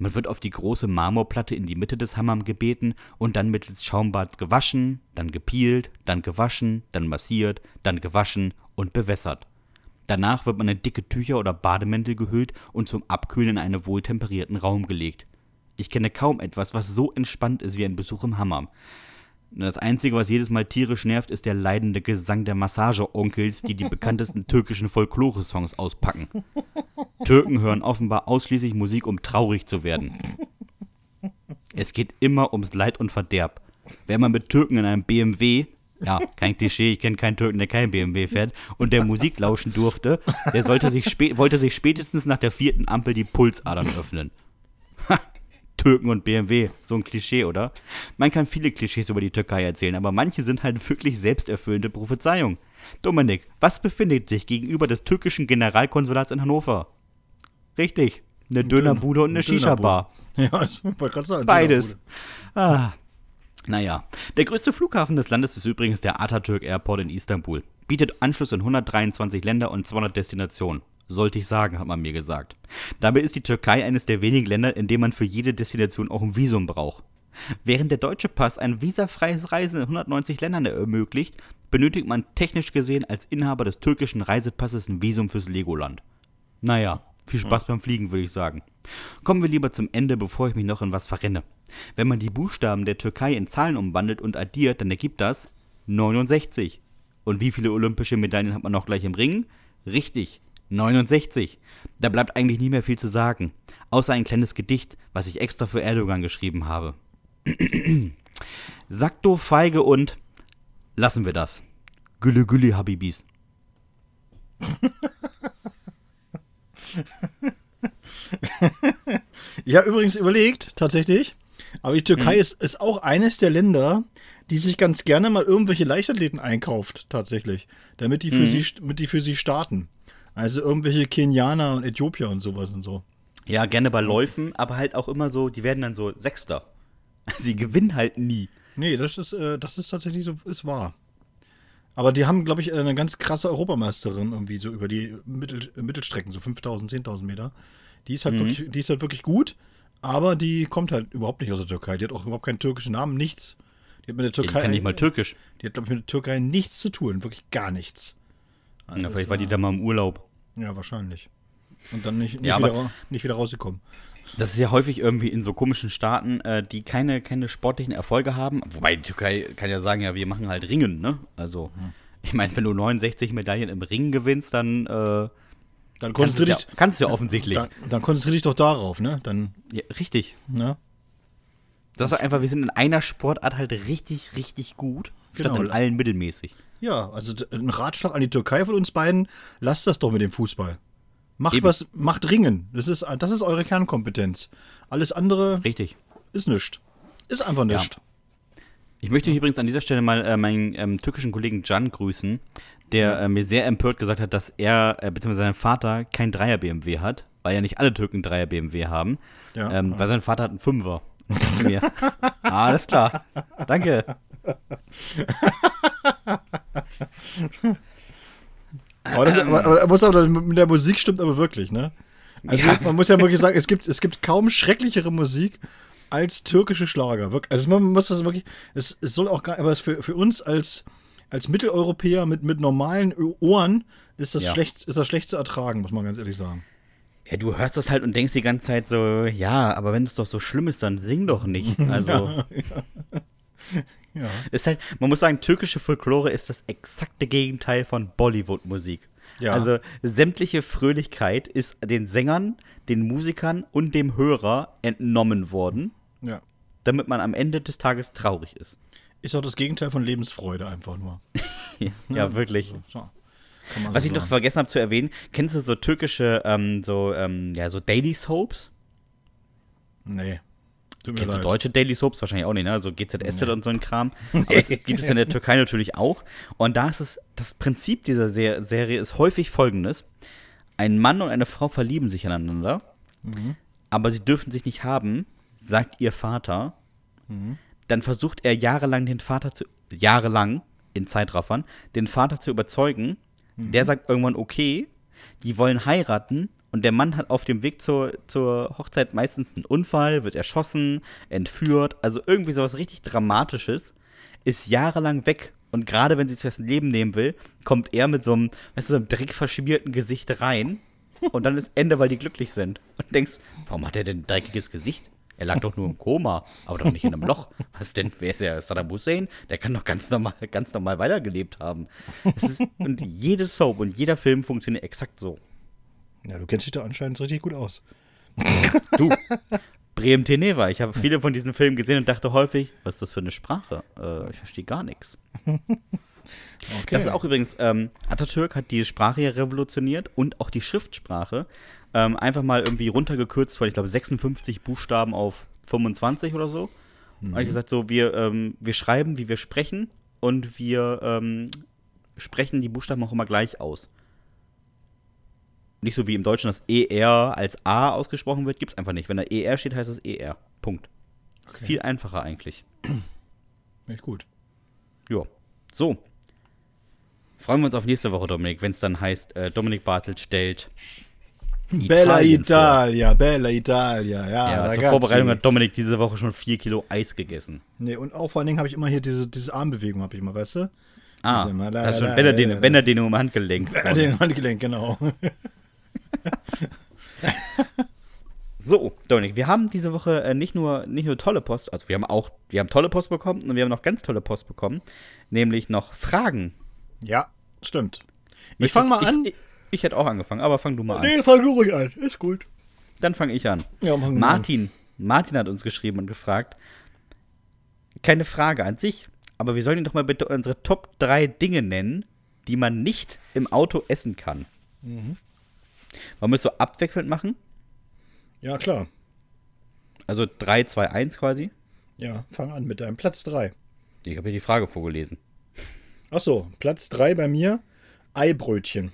Man wird auf die große Marmorplatte in die Mitte des Hammam gebeten und dann mittels Schaumbad gewaschen, dann gepielt, dann gewaschen, dann massiert, dann gewaschen und bewässert. Danach wird man in dicke Tücher oder Bademäntel gehüllt und zum Abkühlen in einen wohltemperierten Raum gelegt. Ich kenne kaum etwas, was so entspannt ist wie ein Besuch im Hammam. Das Einzige, was jedes Mal tierisch nervt, ist der leidende Gesang der Massageonkels, die die bekanntesten türkischen Folklore-Songs auspacken. Türken hören offenbar ausschließlich Musik, um traurig zu werden. Es geht immer ums Leid und Verderb. Wenn man mit Türken in einem BMW, ja, kein Klischee, ich kenne keinen Türken, der kein BMW fährt, und der Musik lauschen durfte, der sollte sich wollte sich spätestens nach der vierten Ampel die Pulsadern öffnen. Türken und BMW, so ein Klischee, oder? Man kann viele Klischees über die Türkei erzählen, aber manche sind halt wirklich selbsterfüllende Prophezeiungen. Dominik, was befindet sich gegenüber des türkischen Generalkonsulats in Hannover? Richtig, eine Dönerbude und eine Shisha-Bar. Ja, ich wollte gerade sagen. Beides. Ah. Naja, der größte Flughafen des Landes ist übrigens der Atatürk Airport in Istanbul. Bietet Anschluss in 123 Länder und 200 Destinationen. Sollte ich sagen, hat man mir gesagt. Dabei ist die Türkei eines der wenigen Länder, in dem man für jede Destination auch ein Visum braucht. Während der deutsche Pass ein visafreies Reisen in 190 Ländern ermöglicht, benötigt man technisch gesehen als Inhaber des türkischen Reisepasses ein Visum fürs Legoland. Naja, viel Spaß beim Fliegen, würde ich sagen. Kommen wir lieber zum Ende, bevor ich mich noch in was verrenne. Wenn man die Buchstaben der Türkei in Zahlen umwandelt und addiert, dann ergibt das 69. Und wie viele olympische Medaillen hat man noch gleich im Ring? Richtig, 69. Da bleibt eigentlich nie mehr viel zu sagen. Außer ein kleines Gedicht, was ich extra für Erdogan geschrieben habe. Sakto, Feige und lassen wir das. Gülle Gülle Habibis. ich habe übrigens überlegt, tatsächlich, aber die Türkei mhm. ist, ist auch eines der Länder, die sich ganz gerne mal irgendwelche Leichtathleten einkauft, tatsächlich, damit die für, mhm. sie, damit die für sie starten. Also irgendwelche Kenianer und Äthiopier und sowas und so. Ja, gerne bei Läufen, aber halt auch immer so, die werden dann so Sechster. Sie gewinnen halt nie. Nee, das ist, äh, das ist tatsächlich so, ist wahr. Aber die haben, glaube ich, eine ganz krasse Europameisterin irgendwie so über die Mittel, Mittelstrecken, so 5000, 10.000 Meter. Die ist, halt mhm. wirklich, die ist halt wirklich gut, aber die kommt halt überhaupt nicht aus der Türkei. Die hat auch überhaupt keinen türkischen Namen, nichts. Die hat mit der Türkei. Ich kann nicht mal Türkisch. Die hat, glaube ich, mit der Türkei nichts zu tun, wirklich gar nichts. Also ja, vielleicht war die da mal im Urlaub. Ja, wahrscheinlich. Und dann nicht, nicht, ja, wieder, nicht wieder rausgekommen. Das ist ja häufig irgendwie in so komischen Staaten, äh, die keine, keine sportlichen Erfolge haben. Wobei die Türkei kann ja sagen, ja, wir machen halt Ringen, ne? Also, hm. ich meine, wenn du 69 Medaillen im Ringen gewinnst, dann. Äh, dann konzentriere dich. Ja, kannst du ja offensichtlich. Dann, dann konzentriere dich doch darauf, ne? Dann, ja, richtig. Ne? Das war einfach, wir sind in einer Sportart halt richtig, richtig gut, genau. statt in allen mittelmäßig. Ja, also ein Ratschlag an die Türkei von uns beiden, lasst das doch mit dem Fußball. Macht Eben. was, macht Ringen. Das ist, das ist eure Kernkompetenz. Alles andere Richtig. ist nichts. Ist einfach nichts. Ja. Ich möchte übrigens an dieser Stelle mal äh, meinen ähm, türkischen Kollegen Can grüßen, der äh, mir sehr empört gesagt hat, dass er äh, bzw. sein Vater kein Dreier-BMW hat, weil ja nicht alle Türken Dreier-BMW haben. Ja, ähm, ja. Weil sein Vater hat einen Fünfer. Alles klar. Danke. Aber, das, aber, aber, muss aber mit der Musik stimmt aber wirklich, ne? Also ja. man muss ja wirklich sagen, es gibt, es gibt kaum schrecklichere Musik als türkische Schlager. Also man muss das wirklich, es, es soll auch gar, aber für, für uns als, als Mitteleuropäer mit, mit normalen Ohren ist das, ja. schlecht, ist das schlecht zu ertragen, muss man ganz ehrlich sagen. Ja, du hörst das halt und denkst die ganze Zeit so, ja, aber wenn es doch so schlimm ist, dann sing doch nicht. Also. ja, ja. Ja. Ist halt, man muss sagen, türkische Folklore ist das exakte Gegenteil von Bollywood-Musik. Ja. Also sämtliche Fröhlichkeit ist den Sängern, den Musikern und dem Hörer entnommen worden. Ja. Damit man am Ende des Tages traurig ist. Ist auch das Gegenteil von Lebensfreude einfach nur. ja, ja, wirklich. So. Was ich doch vergessen habe zu erwähnen, kennst du so türkische, ähm, so, ähm, ja, so Daily Soaps? Nee. Kennst du deutsche Daily Soaps? Wahrscheinlich auch nicht, ne? So GZS nee. und so ein Kram. Aber es gibt es in der Türkei natürlich auch. Und da ist es, das Prinzip dieser Serie ist häufig folgendes. Ein Mann und eine Frau verlieben sich aneinander, mhm. aber sie dürfen sich nicht haben, sagt ihr Vater. Mhm. Dann versucht er jahrelang den Vater zu, jahrelang in Zeitraffern, den Vater zu überzeugen. Mhm. Der sagt irgendwann, okay, die wollen heiraten, und der Mann hat auf dem Weg zur, zur Hochzeit meistens einen Unfall, wird erschossen, entführt, also irgendwie sowas richtig Dramatisches, ist jahrelang weg. Und gerade wenn sie sich das Leben nehmen will, kommt er mit so einem, weißt du, so einem dreckverschmierten Gesicht rein. Und dann ist Ende, weil die glücklich sind. Und denkst, warum hat er denn ein dreckiges Gesicht? Er lag doch nur im Koma, aber doch nicht in einem Loch. Was denn? Wer ist ja Saddam Hussein? Der kann doch ganz normal, ganz normal weitergelebt haben. Ist, und jede Soap und jeder Film funktioniert exakt so. Ja, du kennst dich da anscheinend richtig gut aus. Du, Bremen-Teneva. Ich habe viele von diesen Filmen gesehen und dachte häufig, was ist das für eine Sprache? Äh, ich verstehe gar nichts. Okay. Das ist auch übrigens, ähm, Atatürk hat die Sprache ja revolutioniert und auch die Schriftsprache. Ähm, einfach mal irgendwie runtergekürzt von, ich glaube, 56 Buchstaben auf 25 oder so. Mhm. Und ich gesagt, so, wir, ähm, wir schreiben, wie wir sprechen und wir ähm, sprechen die Buchstaben auch immer gleich aus. Nicht so wie im Deutschen das ER als A ausgesprochen wird, gibt es einfach nicht. Wenn da ER steht, heißt es ER. Punkt. Das ist Okay. viel einfacher eigentlich. Echt gut. Ja. So. Freuen wir uns auf nächste Woche, Dominik, wenn es dann heißt, äh, Dominik Bartelt stellt. Bella Italien vor. Italia, Bella Italia, ja. Ja, zur. Vorbereitung hat Dominik diese Woche schon vier Kilo Eis gegessen. Nee, und auch vor allen Dingen habe ich immer hier diese, diese Armbewegung, habe ich immer, weißt du? Ah, das ist la- schon Bänderdehnung im Handgelenk. An den Handgelenk, genau. So, Dominik, wir haben diese Woche äh, nicht, nur, nicht nur tolle Post, also wir haben auch, wir haben tolle Post bekommen und wir haben noch ganz tolle Post bekommen, nämlich noch Fragen. Ja, stimmt. Ich Möchtest- fange mal an. Ich, ich hätte auch angefangen, aber fang du mal an. nee, fang du ruhig an. Ist gut. Dann fange ich an. Ja, fang Martin, Martin hat uns geschrieben und gefragt, keine Frage an sich, aber wir sollen ihn doch mal bitte unsere Top 3 Dinge nennen, die man nicht im Auto essen kann. Mhm. Wollen wir es so abwechselnd machen? Ja, klar. Also 3, 2, 1 quasi? Ja, fang an mit deinem Platz 3. Ich habe hier die Frage vorgelesen. Achso, Platz 3 bei mir, Eibrötchen.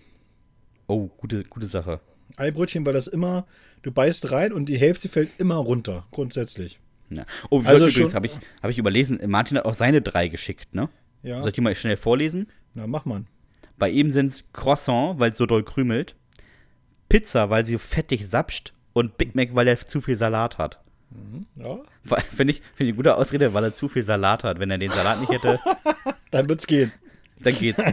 Oh, gute, gute Sache. Eibrötchen, weil das immer, du beißt rein und die Hälfte fällt immer runter, grundsätzlich. Ja. Oh, Also übrigens, habe ich, hab ich überlesen, Martin hat auch seine drei geschickt, ne? Ja, Soll ich die mal schnell vorlesen? na mach mal. Bei ihm sind es Croissant, weil es so doll krümelt. Pizza, weil sie fettig sapscht. Und Big Mac, weil er zu viel Salat hat. Ja, Finde ich, find ich eine gute Ausrede, weil er zu viel Salat hat. Wenn er den Salat nicht hätte, dann wird's gehen. dann geht's.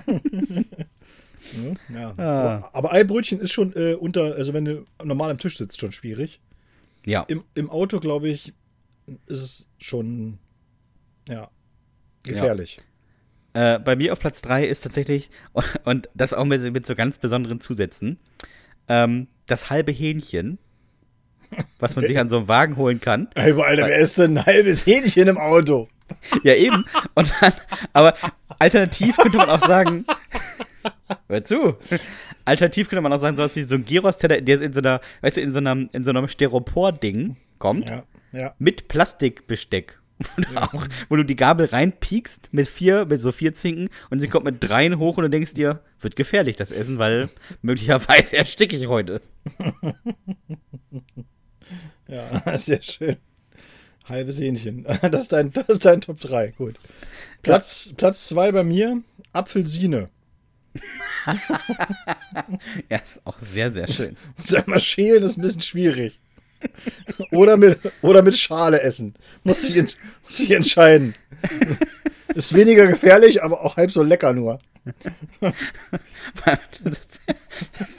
Hm, Ja. Ah. Aber, Eibrötchen ist schon äh, unter, also wenn du normal am Tisch sitzt, schon schwierig. Ja. Im, im Auto, glaube ich, ist es schon, ja, gefährlich. Äh, bei mir auf Platz 3 ist tatsächlich, und das auch mit, mit so ganz besonderen Zusätzen, ähm, das halbe Hähnchen, was man sich an so einem Wagen holen kann. Ey, Alter, wer ist denn ein halbes Hähnchen im Auto? Ja, eben. Und dann, aber alternativ könnte man auch sagen, hör zu. Alternativ könnte man auch sagen, sowas wie so ein Gyros-Teller, der in so einer, weißt du, in so einem, in so einem Styropor-Ding kommt, Ja, ja. mit Plastikbesteck. Wo du, auch, wo du die Gabel reinpiekst mit vier, mit so vier Zinken und sie kommt mit dreien hoch und du denkst dir, wird gefährlich das Essen, weil möglicherweise ersticke ich heute. Ja, sehr schön. Halbes Hähnchen. Das ist dein, das ist dein Top 3. Gut. Platz 2 bei mir, Apfelsine. Ja, ist auch sehr, sehr schön. Sag mal, schälen ist ein bisschen schwierig. Oder mit, oder mit Schale essen. Muss ich, muss ich entscheiden. Ist weniger gefährlich, aber auch halb so lecker nur.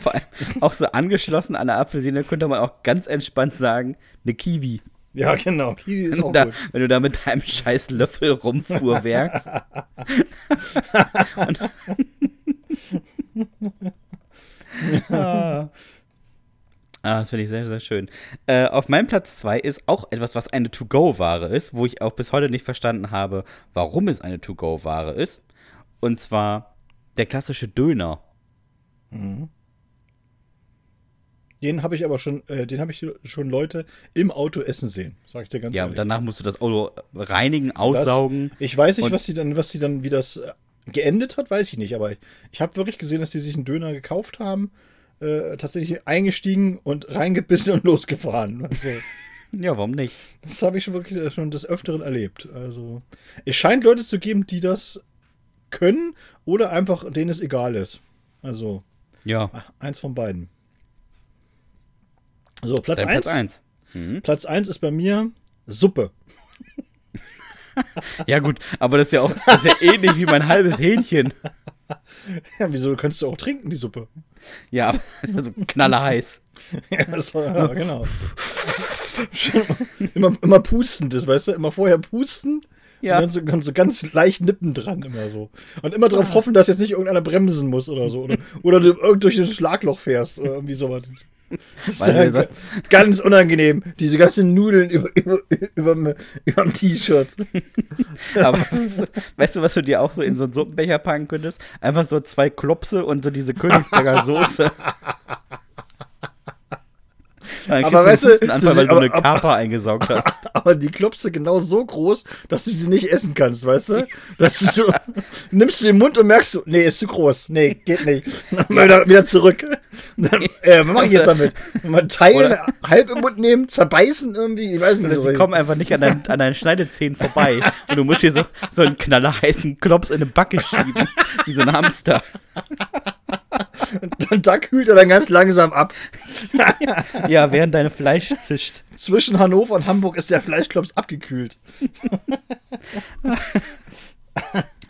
Vor allem auch so angeschlossen an der Apfelsine könnte man auch ganz entspannt sagen, eine Kiwi. Ja, genau. Kiwi ist auch da, gut. wenn du da mit deinem scheiß Löffel rumfuhrwerkst. Und ah. Das finde ich sehr, sehr schön. Äh, auf meinem Platz 2 ist auch etwas, was eine To-Go-Ware ist, wo ich auch bis heute nicht verstanden habe, warum es eine To-Go-Ware ist. Und zwar der klassische Döner. Den habe ich aber schon, äh, den habe ich schon Leute im Auto essen sehen. Sag ich dir ganz Ja, ehrlich. danach musst du das Auto reinigen, Das- aussaugen. Ich weiß nicht, was die dann, was die dann, wie das äh, geendet hat, weiß ich nicht. Aber ich, ich habe wirklich gesehen, dass die sich einen Döner gekauft haben, äh, tatsächlich eingestiegen und reingebissen und losgefahren. Also, Ja, warum nicht? das habe ich schon wirklich schon des Öfteren erlebt. Also, es scheint Leute zu geben, die das können oder einfach denen es egal ist. Also, Ja, eins von beiden. So, Platz dein 1. Platz 1. Mhm. Platz 1 ist bei mir Suppe. Ja, gut, aber das ist ja auch das ist ja ähnlich wie mein halbes Hähnchen. Ja, wieso kannst du auch trinken, die Suppe? Ja, aber so knallerheiß. Ja, das war, ja genau. Immer, immer pustend ist, weißt du? Immer vorher pusten. Ja. Und dann so, dann so ganz leicht Nippen dran, immer so. Und immer darauf hoffen, dass jetzt nicht irgendeiner bremsen muss oder so. Oder, oder du irgend durch ein Schlagloch fährst oder irgendwie sowas. So, Ganz unangenehm. Diese ganzen Nudeln über, über, über, über dem T-Shirt. aber weißt du, weißt du, was du dir auch so in so einen Suppenbecher packen könntest? Einfach so zwei Klopse und so diese Königsberger Soße. Dann Aber weißt du du, Anfall, weil du aber- eine Kapa eingesaugt hast. Aber die Klopse genau so groß, dass du sie nicht essen kannst, weißt du? Das ist so, nimmst sie im Mund und merkst du, nee, ist zu groß. Nee, geht nicht. Dann mal wieder, wieder zurück. Dann, äh, was mache ich jetzt damit? Mal teilen, Oder- halb im Mund nehmen, zerbeißen irgendwie, ich weiß nicht. Oder so. sie kommen einfach nicht an, dein, an deinen Schneidezähnen vorbei. Und du musst hier so, so einen knallerheißen Klops in eine Backe schieben. Wie so ein Hamster. Und da kühlt er dann ganz langsam ab. Ja, während dein Fleisch zischt. Zwischen Hannover und Hamburg ist der Fleischklops abgekühlt.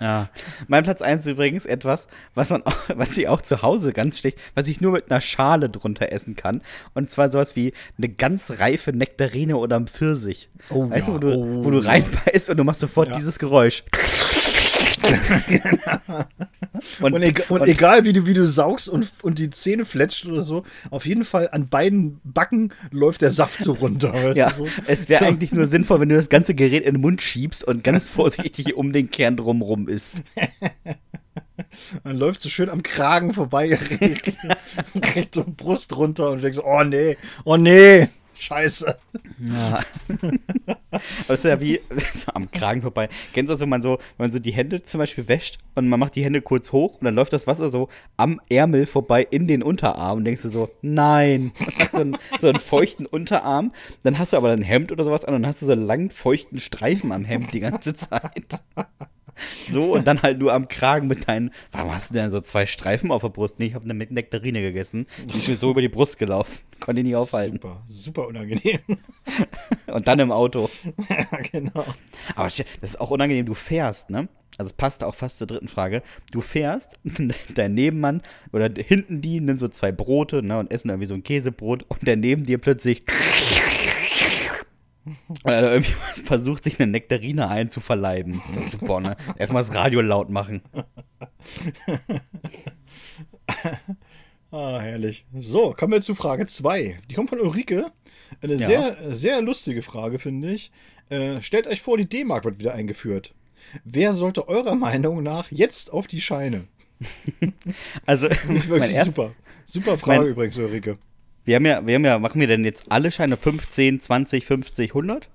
Ja. Mein Platz 1 ist übrigens etwas, was, man auch, was ich auch zu Hause ganz schlecht, was ich nur mit einer Schale drunter essen kann. Und zwar sowas wie eine ganz reife Nektarine oder ein Pfirsich. Oh weißt ja, du, wo du, oh wo du reinbeißt und du machst sofort Ja. dieses Geräusch. Und, Und, egal, und egal wie du, wie du saugst und, und die Zähne fletscht oder so, auf jeden Fall an beiden Backen läuft der Saft so runter. Ja, so. es wäre So. eigentlich nur sinnvoll, wenn du das ganze Gerät in den Mund schiebst und ganz vorsichtig um den Kern drumrum isst. Dann läuft so schön am Kragen vorbei, Richtung Brust runter und denkst, oh nee, oh nee, scheiße. Ja. Aber ist ja wie so am Kragen vorbei. Kennst du das, wenn man so, wenn man so die Hände zum Beispiel wäscht und man macht die Hände kurz hoch und dann läuft das Wasser so am Ärmel vorbei in den Unterarm und denkst du so, nein. Hast so, einen, so einen feuchten Unterarm, dann hast du aber ein Hemd oder sowas an und dann hast du so einen langen feuchten Streifen am Hemd die ganze Zeit. So, und dann halt nur am Kragen mit deinen. Warum hast du denn so zwei Streifen auf der Brust? Nee, ich habe eine mit Nektarine gegessen. Die ist mir so über die Brust gelaufen. Konnte ich nicht aufhalten. Super, super unangenehm. Und dann im Auto. ja, genau. Aber das ist auch unangenehm, du fährst, ne? Also es passt auch fast zur dritten Frage. Du fährst, dein Nebenmann oder hinten die nimmt so zwei Brote, ne, und essen irgendwie so ein Käsebrot und der neben dir plötzlich und er irgendwie versucht, sich eine Nektarine einzuverleiben. So, super, ne? Erstmal das Radio laut machen. Ah, herrlich. So, kommen wir zu Frage 2. Die kommt von Ulrike. Eine Ja. sehr, sehr lustige Frage, finde ich. Äh, stellt euch vor, die D-Mark wird wieder eingeführt. Wer sollte eurer Meinung nach jetzt auf die Scheine? Also, mein erst, super. Super Frage mein- übrigens, Ulrike. Wir haben ja, wir haben ja, machen wir denn jetzt alle Scheine 15, 20, 50, 100?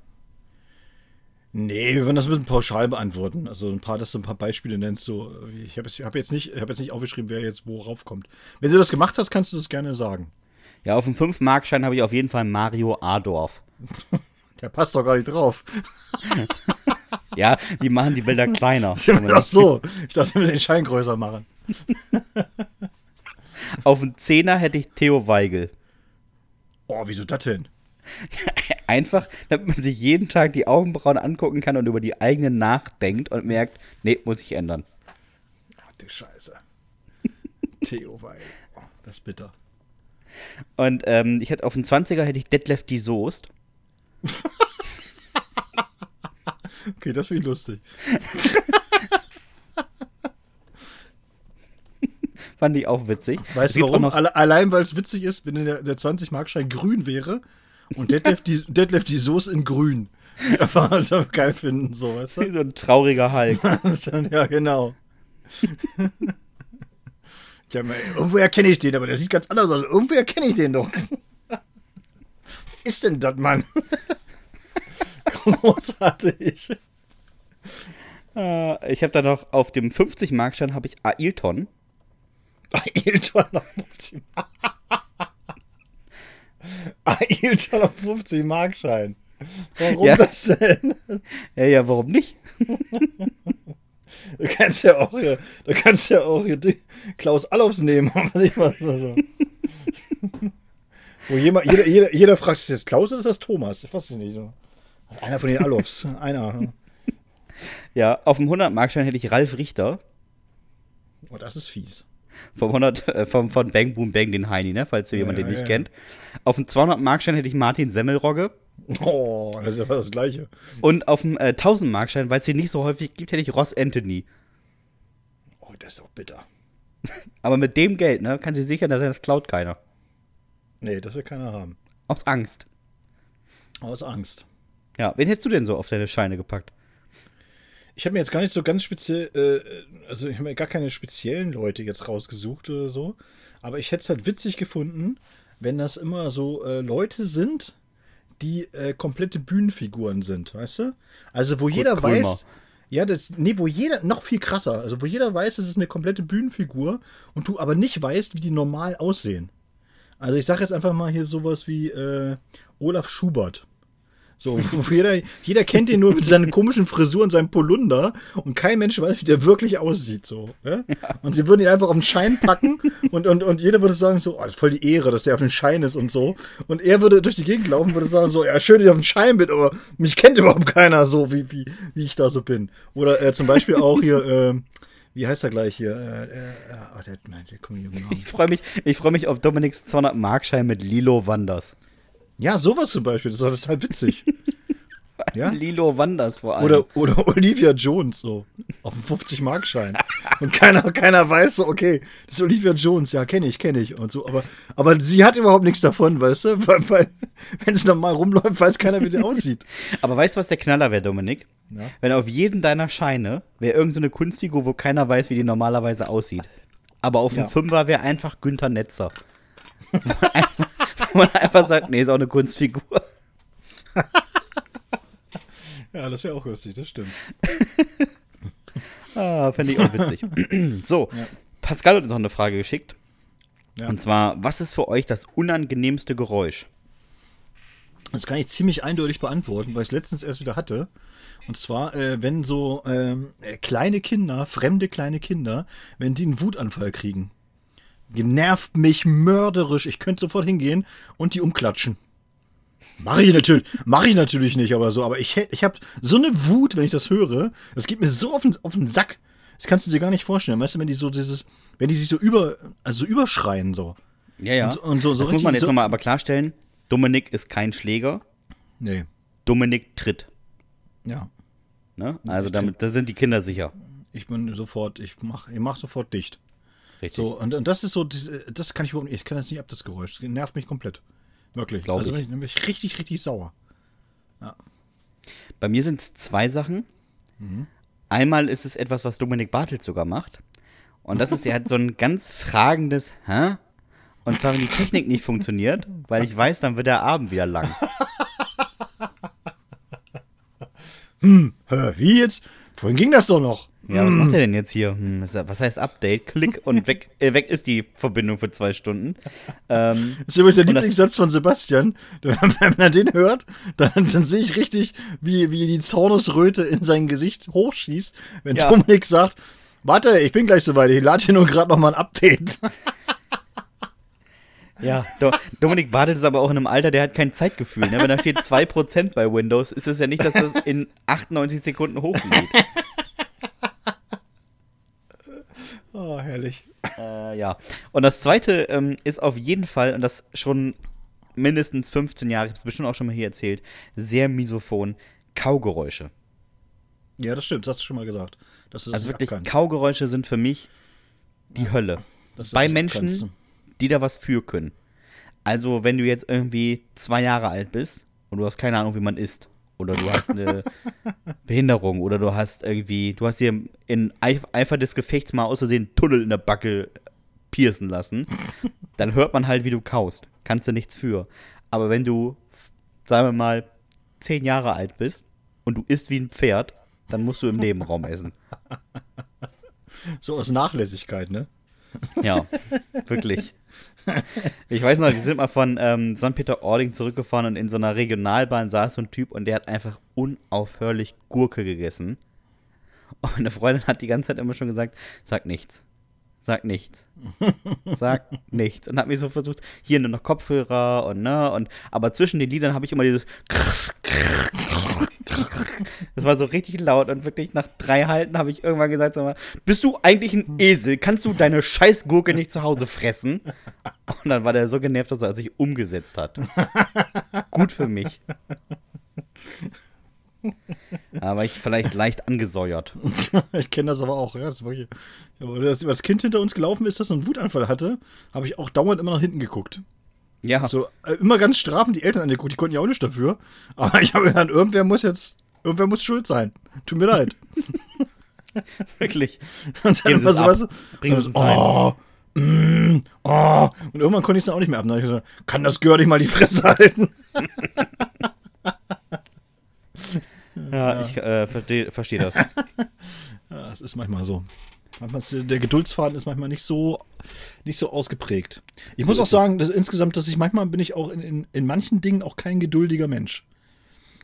Nee, wir werden das mit einem Pauschal beantworten. Also ein paar, dass du ein paar Beispiele nennst. So, ich habe jetzt, hab jetzt, nicht- ich hab jetzt nicht aufgeschrieben, wer jetzt wo raufkommt. Wenn du das gemacht hast, kannst du das gerne sagen. Ja, auf dem 5-Markschein habe ich auf jeden Fall Mario Adorf. Der passt doch gar nicht drauf. Ja, die machen die Bilder kleiner. Ach so, ich dachte, wir müssen den Schein größer machen. Auf dem Zehner hätte ich Theo Weigel. Oh, wieso das denn? Einfach, damit man sich jeden Tag die Augenbrauen angucken kann und über die eigenen nachdenkt und merkt, nee, muss ich ändern. Ach du Scheiße. Theo Weil. Oh, das ist bitter. Und ähm, ich hätte auf dem 20er hätte ich Detlef die Soest. Okay, das finde ich lustig. Fand ich auch witzig. Weißt du auch warum? Allein, weil es witzig ist, wenn der, der 20-Markschein grün wäre und Detlef die, Detlef die Soße in grün. Einfach was wir geil finden, so, weißt du? so ein trauriger Hulk. ja, genau. Ja, irgendwo erkenne ich den, aber der sieht ganz anders aus. Irgendwo erkenne ich den doch. ist denn das, Mann? Großartig. äh, ich habe da noch auf dem 50-Markschein habe ich Ailton. Ailton auf 50 Mark. Ailton auf 50 Markschein. Warum Ja. das denn? Ja, ja, warum nicht? Du kannst ja auch du kannst ja auch Klaus Allofs nehmen. Was ich mal so. Wo jemand, jeder, jeder, jeder fragt, ist das Klaus oder ist das Thomas? Ich weiß nicht so. Einer von den Allofs. Einer. Ja, auf dem 100-Markschein hätte ich Ralf Richter. Oh, das ist fies. Vom 100, äh, vom, von Bang Boom Bang, den Heini, ne? Falls du jemand Ja, den nicht ja. kennt. Auf dem 200-Markschein hätte ich Martin Semmelrogge. Oh, das ist ja fast das Gleiche. Und auf dem äh, 1000-Markschein, weil es den nicht so häufig gibt, hätte ich Ross Anthony. Oh, das ist auch bitter. Aber mit dem Geld, ne, kann sie sichern, dass er das klaut keiner. Nee, das will keiner haben. Aus Angst. Aus Angst. Ja, wen hättest du denn so auf deine Scheine gepackt? Ich habe mir jetzt gar nicht so ganz speziell, äh, also ich habe mir gar keine speziellen Leute jetzt rausgesucht oder so. Aber ich hätte es halt witzig gefunden, wenn das immer so äh, Leute sind, die äh, komplette Bühnenfiguren sind, weißt du? Also wo jeder Krömer. weiß. Ja, das, nee, wo jeder, noch viel krasser, also wo jeder weiß, es ist eine komplette Bühnenfigur und du aber nicht weißt, wie die normal aussehen. Also ich sage jetzt einfach mal hier sowas wie äh, Olaf Schubert. So, jeder, jeder kennt ihn nur mit seinen komischen Frisur und seinem Polunder und kein Mensch weiß, wie der wirklich aussieht. So, ja? Und sie würden ihn einfach auf den Schein packen und, und, und jeder würde sagen so, oh, das ist voll die Ehre, dass der auf den Schein ist und so. Und er würde durch die Gegend laufen und würde sagen so, ja, schön, dass ich auf den Schein bin, aber mich kennt überhaupt keiner so, wie, wie, wie ich da so bin. Oder äh, zum Beispiel auch hier, äh, wie heißt er gleich hier? Äh, äh, oh, der, nein, der kommt nicht um. Ich freue mich, ich freu mich auf Dominiks 200 Markschein mit Lilo Wanders. Ja, sowas zum Beispiel, das ist doch total witzig. Ja? Lilo Wanders vor allem. Oder, oder Olivia Jones so auf dem 50-Mark-Schein. Und keiner, keiner weiß so, okay, das ist Olivia Jones, ja, kenne ich, kenne ich und so. Aber, aber sie hat überhaupt nichts davon, weißt du? Weil, weil wenn sie normal rumläuft, weiß keiner, wie sie aussieht. Aber weißt du, was der Knaller wäre, Dominik? Ja. Wenn auf jedem deiner Scheine wäre irgendeine so Kunstfigur, wo keiner weiß, wie die normalerweise aussieht. Aber auf dem Ja. Fünfer wäre einfach Günther Netzer. Wo man einfach sagt, nee, ist auch eine Kunstfigur. Ja, das wäre auch lustig, das stimmt. Ah, fände ich auch witzig. so, Pascal hat uns noch eine Frage geschickt. Ja. Und zwar, was ist für euch das unangenehmste Geräusch? Das kann ich ziemlich eindeutig beantworten, weil ich es letztens erst wieder hatte. Und zwar, äh, wenn so ähm, äh, kleine Kinder, fremde kleine Kinder, wenn die einen Wutanfall kriegen. Genervt mich mörderisch. Ich könnte sofort hingehen und die umklatschen. Mache ich natürlich, mache ich natürlich nicht, aber so. Aber ich, ich habe so eine Wut, wenn ich das höre. Das geht mir so auf den, auf den Sack. Das kannst du dir gar nicht vorstellen. Weißt du, wenn die so dieses, wenn die sich so über, also so überschreien so. Ja, ja. Und- und so- so das muss man jetzt so- nochmal aber klarstellen. Dominik ist kein Schläger. Nee. Dominik tritt. Ja. Ne? Also damit, da sind die Kinder sicher. Ich bin sofort, ich mach, ich mach sofort dicht. Richtig. So, und, und das ist so, das kann ich überhaupt nicht, ich kann das nicht ab, das Geräusch. Das nervt mich komplett. Wirklich. Glaub also ich. bin ich, richtig, richtig sauer. Bei mir sind es zwei Sachen. Einmal ist es etwas, was Dominik Bartels sogar macht. Und das ist, er hat so ein ganz fragendes Hä? Und zwar, wenn die Technik nicht funktioniert, weil ich weiß, dann wird der Abend wieder lang. Hä, wie jetzt? Vorhin ging das doch noch. Ja, was macht er denn jetzt hier? Hm, was heißt Update? Klick und weg, äh, weg ist die Verbindung für zwei Stunden. Ähm, Das ist übrigens der Lieblingssatz von Sebastian. Wenn man den hört, dann, dann sehe ich richtig, wie, wie die Zornesröte in sein Gesicht hochschießt, wenn Ja. Dominik sagt, warte, ich bin gleich soweit, ich lade hier nur gerade noch mal ein Update. ja, Do Dominik Bartels ist aber auch in einem Alter, der hat kein Zeitgefühl. Ne? Wenn da steht 2% bei Windows, ist es ja nicht, dass das in 98 Sekunden hochgeht. Oh, herrlich. Äh, ja. Und das zweite ähm, ist auf jeden Fall, und das schon mindestens 15 Jahre, ich habe es bestimmt auch schon mal hier erzählt, sehr misophon, Kaugeräusche. Ja, das stimmt, das hast du schon mal gesagt. Also wirklich, abkann. Kaugeräusche sind für mich die Hölle. Das ist Bei. Menschen, die da was für können. Also, wenn du jetzt irgendwie zwei Jahre alt bist und du hast keine Ahnung, wie man isst, oder du hast eine Behinderung, oder du hast irgendwie, du hast dir in Eif- Eifer des Gefechts mal aus Versehen Tunnel in der Backe piercen lassen, dann hört man halt, wie du kaust. Kannst du nichts für. Aber wenn du, sagen wir mal, zehn Jahre alt bist und du isst wie ein Pferd, dann musst du im Nebenraum essen. So aus Nachlässigkeit, ne? Ja, wirklich. Ich weiß noch, wir sind mal von ähm, St. Peter-Ording zurückgefahren und in so einer Regionalbahn saß so ein Typ und der hat einfach unaufhörlich Gurke gegessen. Und eine Freundin hat die ganze Zeit immer schon gesagt, sag nichts. Sag nichts. Sag nichts. Und hat mir so versucht, hier nur noch Kopfhörer und ne, und aber zwischen den Liedern habe ich immer dieses Das war so richtig laut und wirklich nach drei Halten habe ich irgendwann gesagt, sag mal, bist du eigentlich ein Esel? Kannst du deine Scheißgurke nicht zu Hause fressen? Und dann war der so genervt, dass er sich umgesetzt hat. Gut für mich. Aber ich vielleicht leicht angesäuert. Ich kenne das aber auch. Ja, das hier. Aber das, Kind hinter uns gelaufen ist, das einen Wutanfall hatte, habe ich auch dauernd immer nach hinten geguckt. Ja. So, äh, immer ganz strafend die Eltern angeguckt, die konnten ja auch nicht dafür. Aber ich habe gedacht, irgendwer muss jetzt, irgendwer muss schuld sein. Tut mir leid. Wirklich. Und dann immer so was, Bringen rein. oh, mm, oh. Und irgendwann konnte ich es dann auch nicht mehr ab. Dann ich gesagt, kann das Girl nicht mal die Fresse halten? Ja, ich äh, verstehe versteh das. Ja, es ist manchmal so. Manchmal ist, der Geduldsfaden ist manchmal nicht so, nicht so ausgeprägt. Ich muss So auch sagen, dass insgesamt, dass ich manchmal bin ich auch in, in, in manchen Dingen auch kein geduldiger Mensch.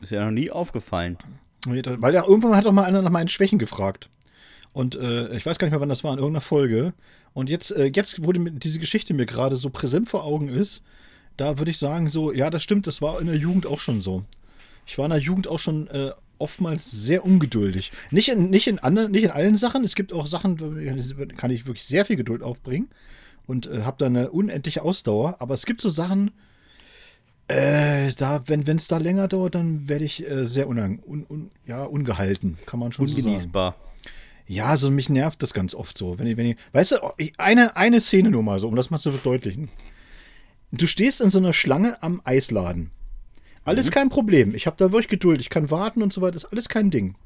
Ist ja noch nie aufgefallen. Weil ja irgendwann hat doch mal einer nach meinen Schwächen gefragt. Und äh, ich weiß gar nicht mehr, wann das war, in irgendeiner Folge. Und jetzt, äh, jetzt, wo die, diese Geschichte mir gerade so präsent vor Augen ist, da würde ich sagen, so, ja, das stimmt, das war in der Jugend auch schon so. Ich war in der Jugend auch schon äh, oftmals sehr ungeduldig. Nicht in, nicht, in anderen, nicht in allen Sachen. Es gibt auch Sachen, da kann ich wirklich sehr viel Geduld aufbringen und äh, habe da eine unendliche Ausdauer. Aber es gibt so Sachen, äh, da, wenn es da länger dauert, dann werde ich äh, sehr unang, un, un, ja, ungehalten, kann man schon so sagen. Ungenießbar. Ja, also mich nervt das ganz oft so. Wenn ich, wenn ich, weißt du, ich, eine, eine Szene nur mal so, um das mal zu verdeutlichen. Du stehst in so einer Schlange am Eisladen. Alles kein Problem. Ich habe da wirklich Geduld. Ich kann warten und so weiter. Ist alles kein Ding.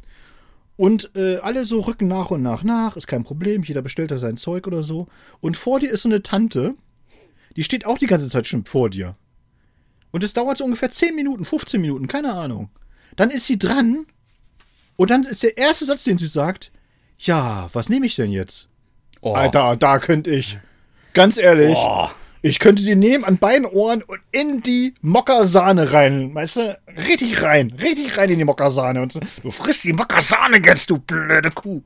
Und äh, alle so rücken nach und nach nach. Ist kein Problem. Jeder bestellt da sein Zeug oder so. Und vor dir ist so eine Tante. Die steht auch die ganze Zeit schon vor dir. Und es dauert so ungefähr 10 Minuten, 15 Minuten, keine Ahnung. Dann ist sie dran. Und dann ist der erste Satz, den sie sagt, ja, was nehme ich denn jetzt? Oh. Alter, da könnte ich. Ganz ehrlich. Oh. Ich könnte die nehmen an beiden Ohren und in die Mokka-Sahne rein. Weißt du? Richtig rein. Richtig rein in die Mokka-Sahne. Und so, du frisst die Mokka-Sahne jetzt, du blöde Kuh.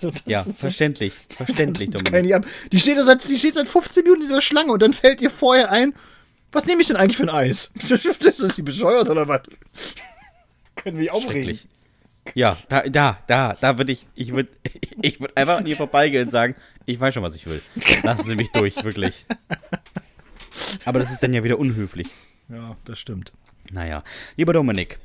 So, Ja, so- verständlich. Verständlich, Dominik. Die steht, seit, die steht seit 15 Minuten in dieser Schlange und dann fällt ihr vorher ein, was nehme ich denn eigentlich für ein Eis? Das ist die bescheuert oder was? Können wir aufregen. Ja, da, da, da, da würde ich, ich würde ich würd einfach an ihr vorbeigehen und sagen, ich weiß schon, was ich will. Lassen Sie mich durch, wirklich. Aber das ist dann ja wieder unhöflich. Ja, das stimmt. Naja, lieber Dominik,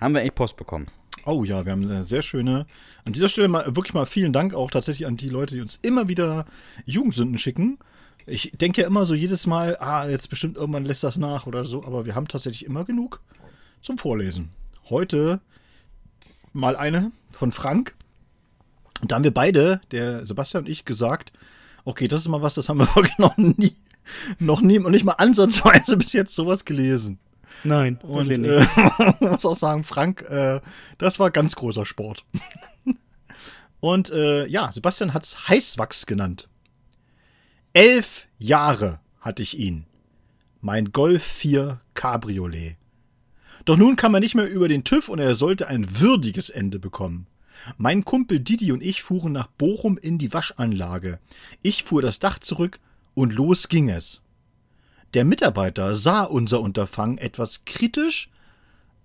haben wir echt Post bekommen. Oh ja, wir haben eine sehr schöne. An dieser Stelle mal wirklich mal vielen Dank auch tatsächlich an die Leute, die uns immer wieder Jugendsünden schicken. Ich denke ja immer so jedes Mal, ah, jetzt bestimmt irgendwann lässt das nach oder so, aber wir haben tatsächlich immer genug zum Vorlesen. Heute mal eine von Frank. Und da haben wir beide, der Sebastian und ich, gesagt, okay, das ist mal was, das haben wir wirklich noch nie, noch nie und nicht mal ansatzweise bis jetzt sowas gelesen. Nein, Und wirklich äh, muss auch sagen, Frank, äh, das war ganz großer Sport. Und äh, ja, Sebastian hat es Heißwachs genannt. Elf Jahre hatte ich ihn. Mein Golf 4 Cabriolet. Doch nun kam er nicht mehr über den TÜV und er sollte ein würdiges Ende bekommen. Mein Kumpel Didi und ich fuhren nach Bochum in die Waschanlage. Ich fuhr das Dach zurück und los ging es. Der Mitarbeiter sah unser Unterfangen etwas kritisch,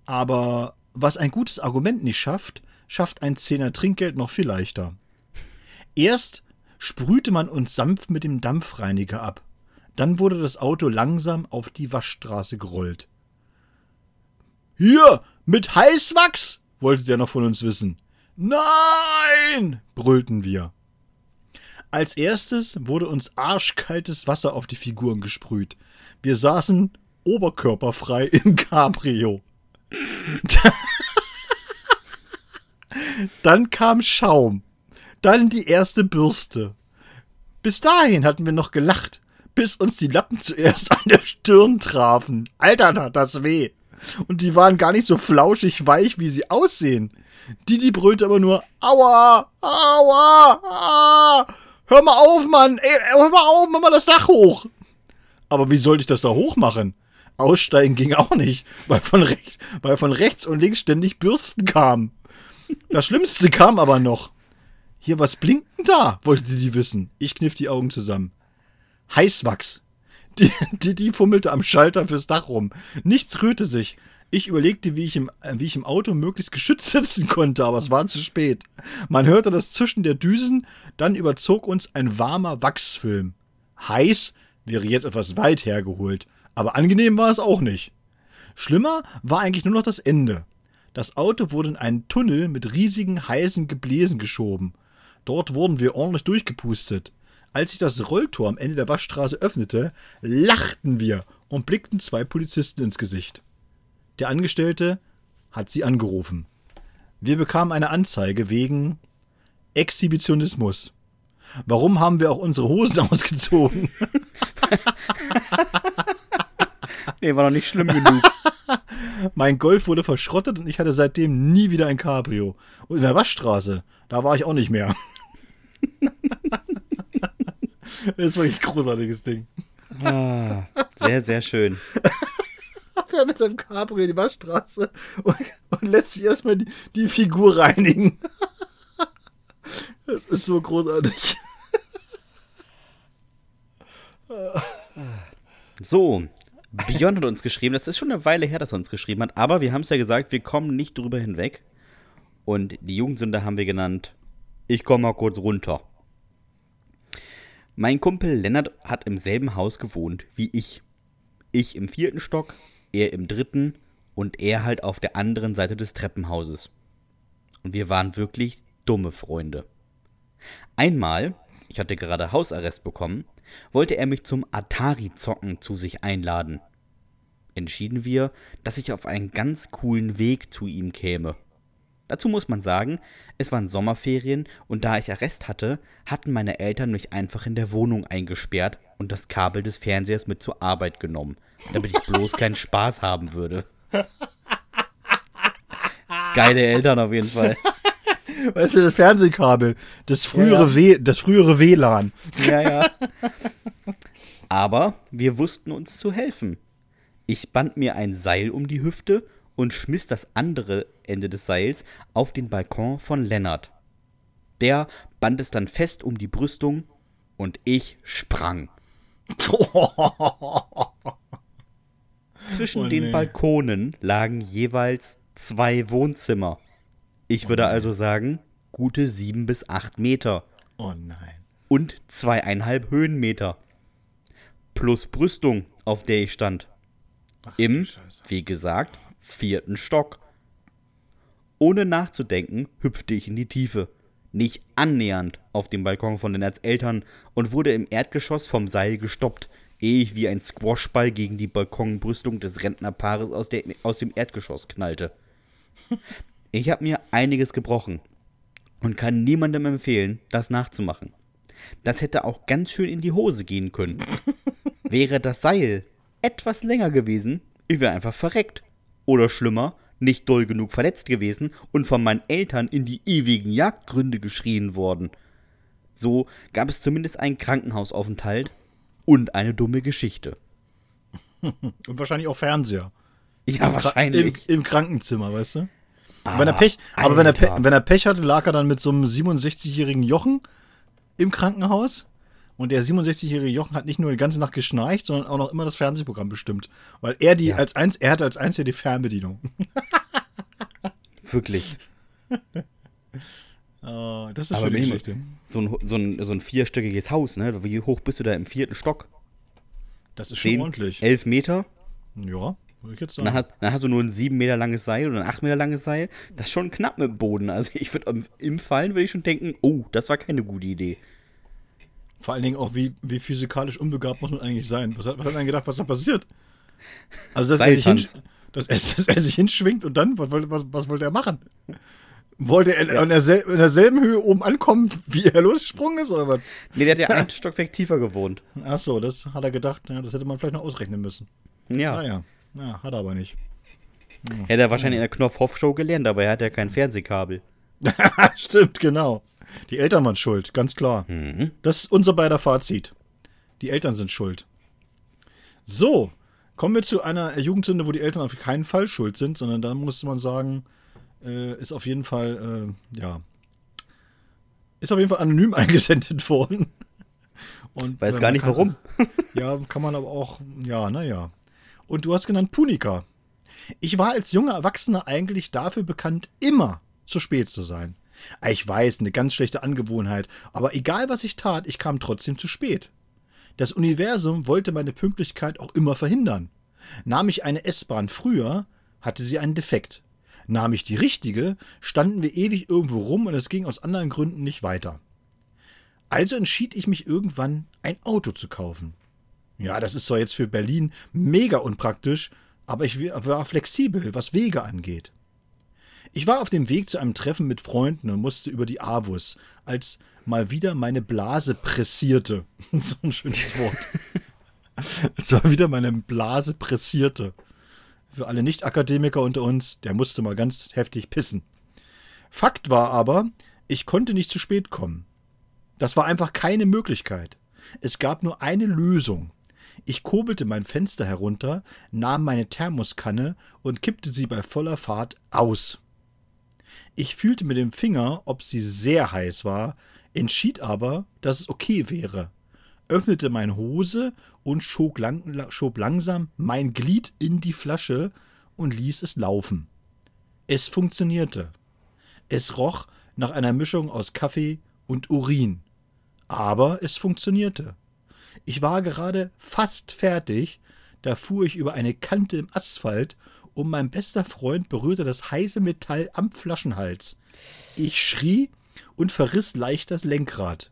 aber was ein gutes Argument nicht schafft, schafft ein Zehner Trinkgeld noch viel leichter. Erst sprühte man uns sanft mit dem Dampfreiniger ab. Dann wurde das Auto langsam auf die Waschstraße gerollt. Hier, mit Heißwachs? wollte der noch von uns wissen. Nein! brüllten wir. Als erstes wurde uns arschkaltes Wasser auf die Figuren gesprüht. Wir saßen oberkörperfrei im Cabrio. Dann kam Schaum. Dann die erste Bürste. Bis dahin hatten wir noch gelacht, bis uns die Lappen zuerst an der Stirn trafen. Alter, tat das weh. Und die waren gar nicht so flauschig weich, wie sie aussehen. Didi brüllte aber nur, aua, aua, aua. Hör mal auf, Mann. Ey, hör mal auf, mach mal das Dach hoch. Aber wie sollte ich das da hoch machen? Aussteigen ging auch nicht, weil von, recht, weil von rechts und links ständig Bürsten kamen. Das Schlimmste kam aber noch. Hier, was blinkt denn da? wollte die wissen. Ich kniff die Augen zusammen. Heißwachs. Die, die, die fummelte am Schalter fürs Dach rum. Nichts rührte sich. Ich überlegte, wie ich, im, äh, wie ich im Auto möglichst geschützt sitzen konnte, aber es war zu spät. Man hörte das Zischen der Düsen, dann überzog uns ein warmer Wachsfilm. Heiß wäre jetzt etwas weit hergeholt, aber angenehm war es auch nicht. Schlimmer war eigentlich nur noch das Ende. Das Auto wurde in einen Tunnel mit riesigen heißen Gebläsen geschoben. Dort wurden wir ordentlich durchgepustet. Als sich das Rolltor am Ende der Waschstraße öffnete, lachten wir und blickten zwei Polizisten ins Gesicht. Der Angestellte hat sie angerufen. Wir bekamen eine Anzeige wegen Exhibitionismus. Warum haben wir auch unsere Hosen ausgezogen? Nee, war noch nicht schlimm genug. Mein Golf wurde verschrottet und ich hatte seitdem nie wieder ein Cabrio. Und in der Waschstraße, da war ich auch nicht mehr. Das ist wirklich ein großartiges Ding. Ah, sehr, sehr schön. fährt mit seinem Cabrio in die Waschstraße und, und lässt sich erstmal die, die Figur reinigen. Das ist so großartig. So, Björn hat uns geschrieben, das ist schon eine Weile her, dass er uns geschrieben hat, aber wir haben es ja gesagt, wir kommen nicht drüber hinweg. Und die Jugendsünde haben wir genannt, ich komme mal kurz runter. Mein Kumpel Lennart hat im selben Haus gewohnt wie ich. Ich im vierten Stock, er im dritten und er halt auf der anderen Seite des Treppenhauses. Und wir waren wirklich dumme Freunde. Einmal, ich hatte gerade Hausarrest bekommen, wollte er mich zum Atari-Zocken zu sich einladen. Entschieden wir, dass ich auf einen ganz coolen Weg zu ihm käme. Dazu muss man sagen, es waren Sommerferien und da ich Arrest hatte, hatten meine Eltern mich einfach in der Wohnung eingesperrt und das Kabel des Fernsehers mit zur Arbeit genommen, damit ich bloß keinen Spaß haben würde. Geile Eltern auf jeden Fall. Weißt du, das Fernsehkabel, das frühere, Ja. W, das frühere WLAN. Ja, ja. Aber wir wussten uns zu helfen. Ich band mir ein Seil um die Hüfte und schmiss das andere Ende des Seils auf den Balkon von Lennart. Der band es dann fest um die Brüstung und ich sprang. Zwischen Oh, den nee. Balkonen lagen jeweils zwei Wohnzimmer. Ich würde also sagen, gute sieben bis acht Meter Oh nein. und zweieinhalb Höhenmeter. Plus Brüstung, auf der ich stand. Im, Scheiße. wie gesagt, vierten Stock. Ohne nachzudenken, hüpfte ich in die Tiefe. Nicht annähernd auf dem Balkon von Lennarts Eltern und wurde im Erdgeschoss vom Seil gestoppt, ehe ich wie ein Squashball gegen die Balkonbrüstung des Rentnerpaares aus, der, aus dem Erdgeschoss knallte. Ich habe mir einiges gebrochen und kann niemandem empfehlen, das nachzumachen. Das hätte auch ganz schön in die Hose gehen können. Wäre das Seil etwas länger gewesen, ich wäre einfach verreckt. Oder schlimmer, nicht doll genug verletzt gewesen und von meinen Eltern in die ewigen Jagdgründe geschrien worden. So gab es zumindest einen Krankenhausaufenthalt und eine dumme Geschichte. Und wahrscheinlich auch Fernseher. Ja, Im, wahrscheinlich. Im Krankenzimmer, weißt du? Ah, wenn er Pech, aber wenn er, Pe wenn er Pech hatte, lag er dann mit so einem 67-jährigen Jochen im Krankenhaus. Und der 67-jährige Jochen hat nicht nur die ganze Nacht geschnarcht, sondern auch noch immer das Fernsehprogramm bestimmt. Weil er die Ja. als eins, er hatte als einziger die Fernbedienung. Wirklich. Oh, das ist Aber schöne wenn Geschichte. So ein, so, ein, so ein vierstöckiges Haus, ne? Wie hoch bist du da im vierten Stock? Das ist schon Zehn, ordentlich. elf Meter? Ja, würde ich jetzt Dann sagen. hast, dann hast du nur ein sieben Meter langes Seil oder ein acht Meter langes Seil. Das ist schon knapp mit dem Boden. Also ich würde im Fallen würde ich schon denken, oh, das war keine gute Idee. Vor allen Dingen auch, wie, wie physikalisch unbegabt muss man eigentlich sein. Was hat, was hat man gedacht, was da passiert? Also, dass er, hinsch- dass, er, dass er sich hinschwingt und dann, was, wollte- was, was wollte er machen? Wollte er an dersel in derselben Höhe oben ankommen, wie er losgesprungen ist, oder was? Nee, der hat ja ein Stockwerk tiefer gewohnt. Ach so, das hat er gedacht, ja, das hätte man vielleicht noch ausrechnen müssen. Ja. Naja, ja, hat er aber nicht. Hätte er wahrscheinlich in der Knopf-Hoff-Show gelernt, aber er hat ja kein Fernsehkabel. Stimmt, genau. Die Eltern waren schuld, ganz klar. Das ist unser beider Fazit. Die Eltern sind schuld. So, kommen wir zu einer Jugendsünde, wo die Eltern auf keinen Fall schuld sind, sondern da muss man sagen, äh, ist auf jeden Fall, äh, ja, ist auf jeden Fall anonym eingesendet worden. Und Weiß äh, gar nicht kann- warum. Ja, kann man aber auch, ja, naja. Und du hast genannt Punika. Ich war als junger Erwachsener eigentlich dafür bekannt, immer zu spät zu sein. Ich weiß, eine ganz schlechte Angewohnheit, aber egal was ich tat, ich kam trotzdem zu spät. Das Universum wollte meine Pünktlichkeit auch immer verhindern. Nahm ich eine S-Bahn früher, hatte sie einen Defekt. Nahm ich die richtige, standen wir ewig irgendwo rum und es ging aus anderen Gründen nicht weiter. Also entschied ich mich irgendwann, ein Auto zu kaufen. Ja, das ist zwar jetzt für Berlin mega unpraktisch, aber ich war flexibel, was Wege angeht. Ich war auf dem Weg zu einem Treffen mit Freunden und musste über die Avus, als mal wieder meine Blase pressierte. so ein schönes Wort. Es war wieder meine Blase pressierte. Für alle Nicht-Akademiker unter uns, der musste mal ganz heftig pissen. Fakt war aber, ich konnte nicht zu spät kommen. Das war einfach keine Möglichkeit. Es gab nur eine Lösung. Ich kurbelte mein Fenster herunter, nahm meine Thermoskanne und kippte sie bei voller Fahrt aus. Ich fühlte mit dem Finger, ob sie sehr heiß war, entschied aber, dass es okay wäre, öffnete meine Hose und schob, lang, schob langsam mein Glied in die Flasche und ließ es laufen. Es funktionierte. Es roch nach einer Mischung aus Kaffee und Urin. Aber es funktionierte. Ich war gerade fast fertig, da fuhr ich über eine Kante im Asphalt und mein bester Freund berührte das heiße Metall am Flaschenhals. Ich schrie und verriss leicht das Lenkrad.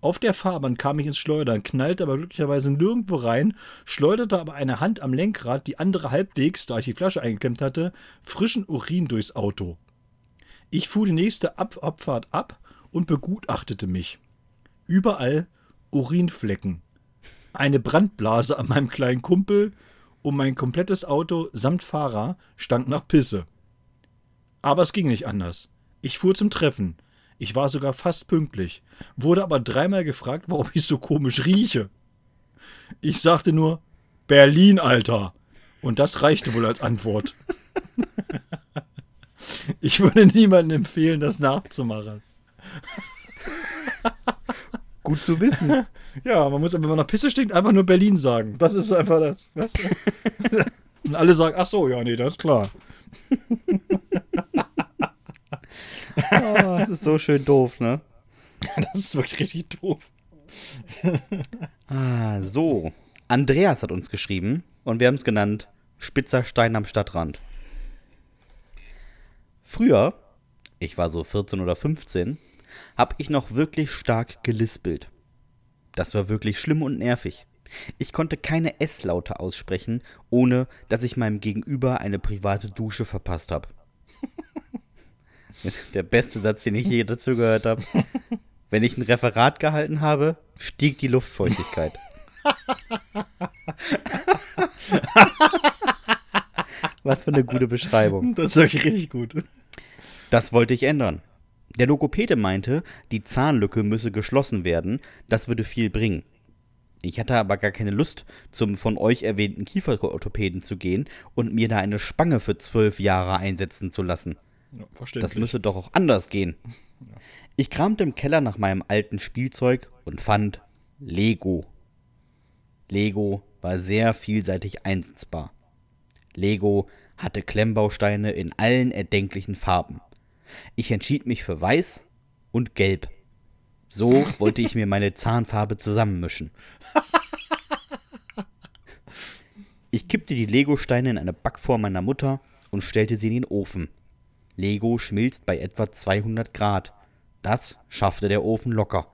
Auf der Fahrbahn kam ich ins Schleudern, knallte aber glücklicherweise nirgendwo rein, schleuderte aber eine Hand am Lenkrad, die andere halbwegs, da ich die Flasche eingeklemmt hatte, frischen Urin durchs Auto. Ich fuhr die nächste Ab Abfahrt ab und begutachtete mich. Überall Urinflecken. Eine Brandblase an meinem kleinen Kumpel und mein komplettes Auto samt Fahrer stank nach Pisse. Aber es ging nicht anders. Ich fuhr zum Treffen. Ich war sogar fast pünktlich, wurde aber dreimal gefragt, warum ich so komisch rieche. Ich sagte nur Berlin, Alter. Und das reichte wohl als Antwort. Ich würde niemandem empfehlen, das nachzumachen. Gut zu wissen. Ja, man muss, wenn man nach Pisse stinkt, einfach nur Berlin sagen. Das ist einfach das. Weißt du? Und alle sagen, ach so, ja, nee, das ist klar. Oh, das ist so schön doof, ne? Das ist wirklich richtig doof. Ah, so. Andreas hat uns geschrieben und wir haben es genannt Spitzer Stein am Stadtrand. Früher, ich war so 14 oder 15, habe ich noch wirklich stark gelispelt. Das war wirklich schlimm und nervig. Ich konnte keine S-Laute aussprechen, ohne dass ich meinem Gegenüber eine private Dusche verpasst habe. Der beste Satz, den ich je dazu gehört habe. Wenn ich ein Referat gehalten habe, stieg die Luftfeuchtigkeit. Was für eine gute Beschreibung. Das ist wirklich richtig gut. Das wollte ich ändern. Der Logopäde meinte, die Zahnlücke müsse geschlossen werden, das würde viel bringen. Ich hatte aber gar keine Lust, zum von euch erwähnten Kieferorthopäden zu gehen und mir da eine Spange für zwölf Jahre einsetzen zu lassen. Ja, das müsse doch auch anders gehen. Ich kramte im Keller nach meinem alten Spielzeug und fand Lego. Lego war sehr vielseitig einsetzbar. Lego hatte Klemmbausteine in allen erdenklichen Farben. Ich entschied mich für weiß und gelb. So wollte ich mir meine Zahnfarbe zusammenmischen. Ich kippte die Lego-Steine in eine Backform meiner Mutter und stellte sie in den Ofen. Lego schmilzt bei etwa 200 Grad. Das schaffte der Ofen locker.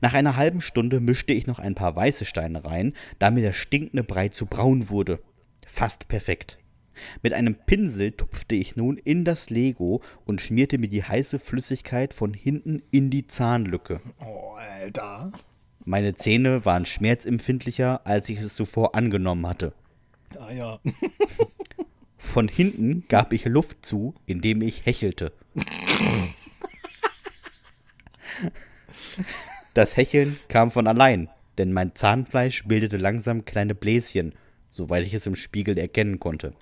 Nach einer halben Stunde mischte ich noch ein paar weiße Steine rein, da mir der stinkende Brei zu braun wurde. Fast perfekt. Mit einem Pinsel tupfte ich nun in das Lego und schmierte mir die heiße Flüssigkeit von hinten in die Zahnlücke. Oh, Alter. Meine Zähne waren schmerzempfindlicher, als ich es zuvor angenommen hatte. Ah ja. Von hinten gab ich Luft zu, indem ich hechelte. Das Hecheln kam von allein, denn mein Zahnfleisch bildete langsam kleine Bläschen, soweit ich es im Spiegel erkennen konnte.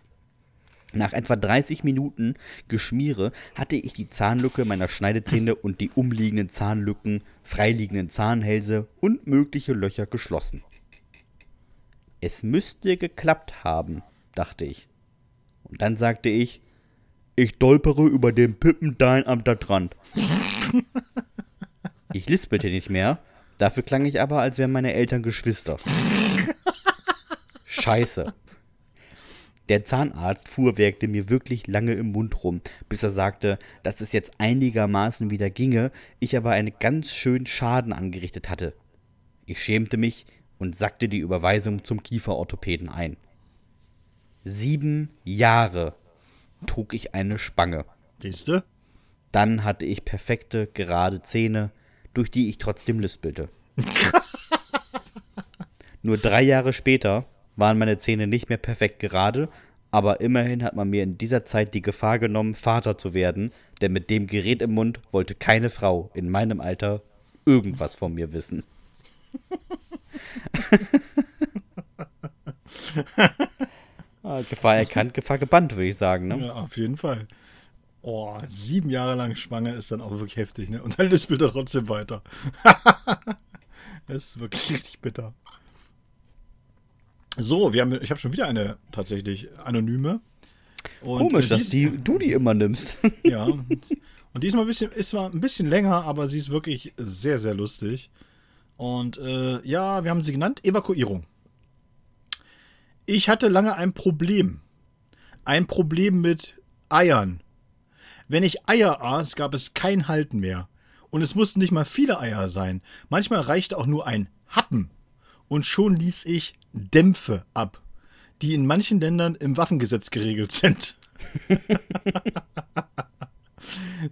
Nach etwa 30 Minuten Geschmiere hatte ich die Zahnlücke meiner Schneidezähne und die umliegenden Zahnlücken, freiliegenden Zahnhälse und mögliche Löcher geschlossen. Es müsste geklappt haben, dachte ich. Und dann sagte ich, ich dolpere über den Pippendein am Dattrand. ich lispelte nicht mehr, dafür klang ich aber, als wären meine Eltern Geschwister. Scheiße. Der Zahnarzt fuhrwerkte mir wirklich lange im Mund rum, bis er sagte, dass es jetzt einigermaßen wieder ginge, ich aber einen ganz schönen Schaden angerichtet hatte. Ich schämte mich und sackte die Überweisung zum Kieferorthopäden ein. Sieben Jahre trug ich eine Spange. Siehste? Dann hatte ich perfekte, gerade Zähne, durch die ich trotzdem lispelte. Nur drei Jahre später waren meine Zähne nicht mehr perfekt gerade, aber immerhin hat man mir in dieser Zeit die Gefahr genommen, Vater zu werden, denn mit dem Gerät im Mund wollte keine Frau in meinem Alter irgendwas von mir wissen. ah, Gefahr erkannt, Gefahr gebannt, würde ich sagen. Ne? Ja, auf jeden Fall. Oh, sieben Jahre lang schwanger ist dann auch wirklich heftig, ne? Und dann lispelt er trotzdem weiter. das ist wirklich richtig bitter. So, wir haben, ich habe schon wieder eine tatsächlich anonyme. Und Komisch, dass die, du die immer nimmst. ja. Und diesmal ein bisschen, ist zwar ein bisschen länger, aber sie ist wirklich sehr, sehr lustig. Und äh, ja, wir haben sie genannt Evakuierung. Ich hatte lange ein Problem. Ein Problem mit Eiern. Wenn ich Eier aß, gab es kein Halten mehr. Und es mussten nicht mal viele Eier sein. Manchmal reichte auch nur ein Happen. Und schon ließ ich Dämpfe ab, die in manchen Ländern im Waffengesetz geregelt sind.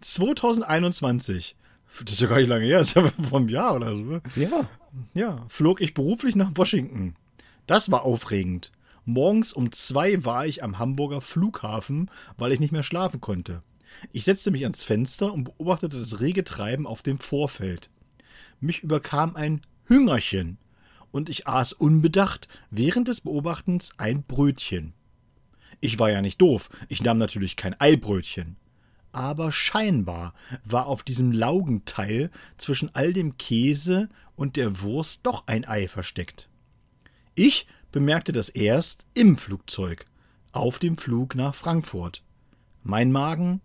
2021, das ist ja gar nicht lange her, das ist ja vom Jahr oder so. Ne? Ja. Ja, flog ich beruflich nach Washington. Das war aufregend. Morgens um zwei war ich am Hamburger Flughafen, weil ich nicht mehr schlafen konnte. Ich setzte mich ans Fenster und beobachtete das rege Treiben auf dem Vorfeld. Mich überkam ein Hüngerchen und ich aß unbedacht während des Beobachtens ein Brötchen. Ich war ja nicht doof, ich nahm natürlich kein Eibrötchen. Aber scheinbar war auf diesem Laugenteil zwischen all dem Käse und der Wurst doch ein Ei versteckt. Ich bemerkte das erst im Flugzeug, auf dem Flug nach Frankfurt. Mein Magen,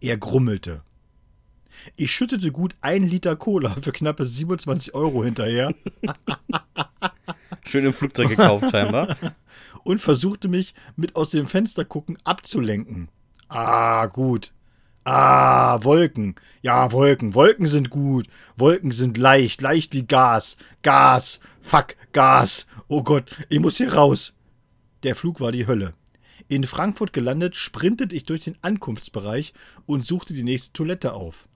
er grummelte. Ich schüttete gut ein Liter Cola für knappe 27 Euro hinterher. Schön im Flugzeug gekauft, scheinbar. Und versuchte mich mit aus dem Fenster gucken abzulenken. Ah, gut. Ah, Wolken. Ja, Wolken. Wolken sind gut. Wolken sind leicht. Leicht wie Gas. Gas. Fuck, Gas. Oh Gott, ich muss hier raus. Der Flug war die Hölle. In Frankfurt gelandet, sprintete ich durch den Ankunftsbereich und suchte die nächste Toilette auf.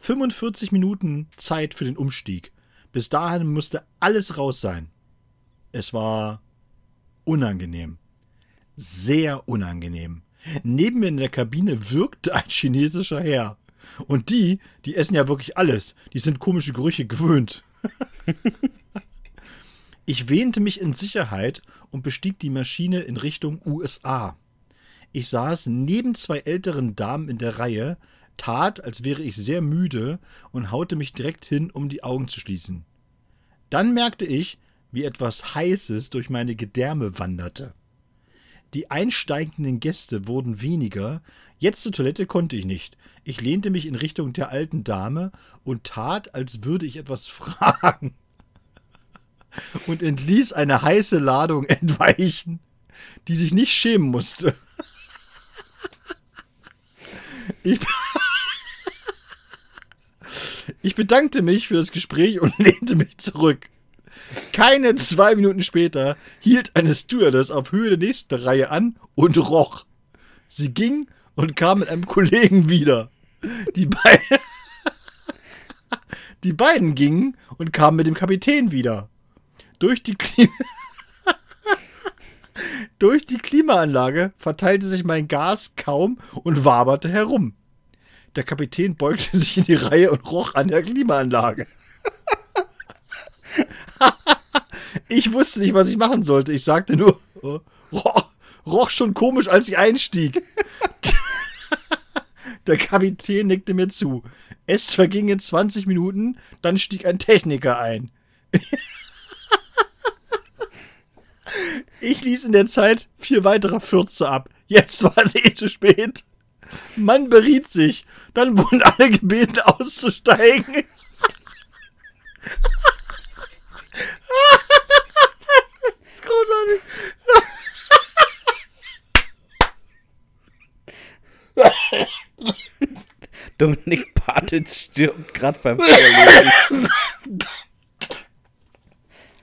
45 Minuten Zeit für den Umstieg. Bis dahin musste alles raus sein. Es war unangenehm. Sehr unangenehm. Neben mir in der Kabine wirkte ein chinesischer Herr. Und die, die essen ja wirklich alles. Die sind komische Gerüche gewöhnt. ich wähnte mich in Sicherheit und bestieg die Maschine in Richtung USA. Ich saß neben zwei älteren Damen in der Reihe, tat, als wäre ich sehr müde und haute mich direkt hin, um die Augen zu schließen. Dann merkte ich, wie etwas Heißes durch meine Gedärme wanderte. Die einsteigenden Gäste wurden weniger, jetzt zur Toilette konnte ich nicht. Ich lehnte mich in Richtung der alten Dame und tat, als würde ich etwas fragen. Und entließ eine heiße Ladung entweichen, die sich nicht schämen musste. Ich, ich bedankte mich für das Gespräch und lehnte mich zurück. Keine zwei Minuten später hielt eine Stewardess auf Höhe der nächsten Reihe an und roch. Sie ging und kam mit einem Kollegen wieder. Die beiden, die beiden gingen und kamen mit dem Kapitän wieder. Durch die, Durch die Klimaanlage verteilte sich mein Gas kaum und waberte herum. Der Kapitän beugte sich in die Reihe und roch an der Klimaanlage. ich wusste nicht, was ich machen sollte. Ich sagte nur, oh, roch, roch schon komisch, als ich einstieg. Der Kapitän nickte mir zu. Es vergingen 20 Minuten, dann stieg ein Techniker ein. Ich ließ in der Zeit vier weitere Fürze ab. Jetzt war es eh zu spät. Man beriet sich. Dann wurden alle gebeten auszusteigen. das ist großartig. Dominik Bartels stirbt gerade beim Vorlesen.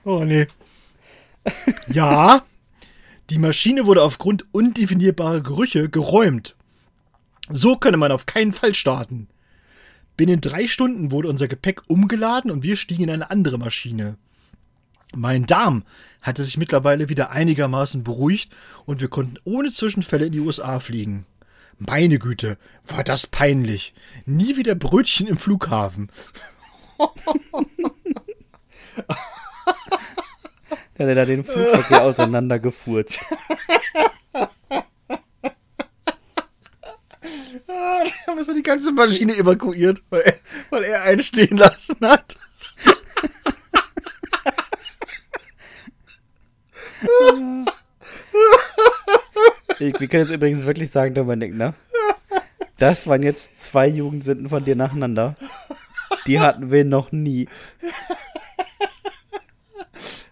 Oh nee. Ja, die Maschine wurde aufgrund undefinierbarer Gerüche geräumt. So könne man auf keinen Fall starten. Binnen drei Stunden wurde unser Gepäck umgeladen und wir stiegen in eine andere Maschine. Mein Darm hatte sich mittlerweile wieder einigermaßen beruhigt und wir konnten ohne Zwischenfälle in die USA fliegen. Meine Güte, war das peinlich. Nie wieder Brötchen im Flughafen. Der hat da den Flugverkehr auseinandergefurzt. Da haben wir die ganze Maschine evakuiert, weil er, weil er einen stehen lassen hat. Ich, wir können jetzt übrigens wirklich sagen, Dominik, ne? Das waren jetzt zwei Jugendsünden von dir nacheinander. Die hatten wir noch nie.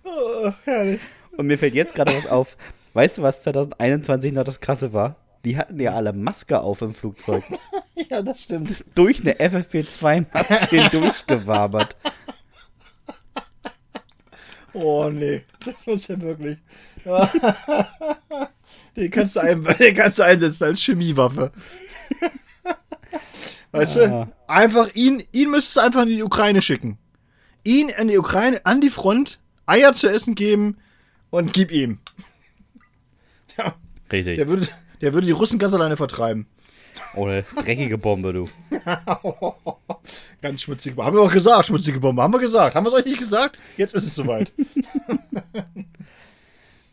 Oh, herrlich. Und mir fällt jetzt gerade was auf. Weißt du, was 2021 noch das Krasse war? Die hatten ja alle Maske auf im Flugzeug. Ja, das stimmt. Das durch eine FFP2-Maske hindurchgewabert. Oh nee, das muss ja wirklich. Den kannst du, ein, den kannst du einsetzen als Chemiewaffe. Weißt Ja. du? Einfach ihn, ihn müsstest du einfach in die Ukraine schicken. Ihn in die Ukraine, an die Front, Eier zu essen geben und gib ihm. Ja, Richtig. der würde, der würde die Russen ganz alleine vertreiben. Oder dreckige Bombe, du. Ganz schmutzige Bombe. Haben wir auch gesagt, schmutzige Bombe. Haben wir gesagt. Haben wir es euch nicht gesagt? Jetzt ist es soweit.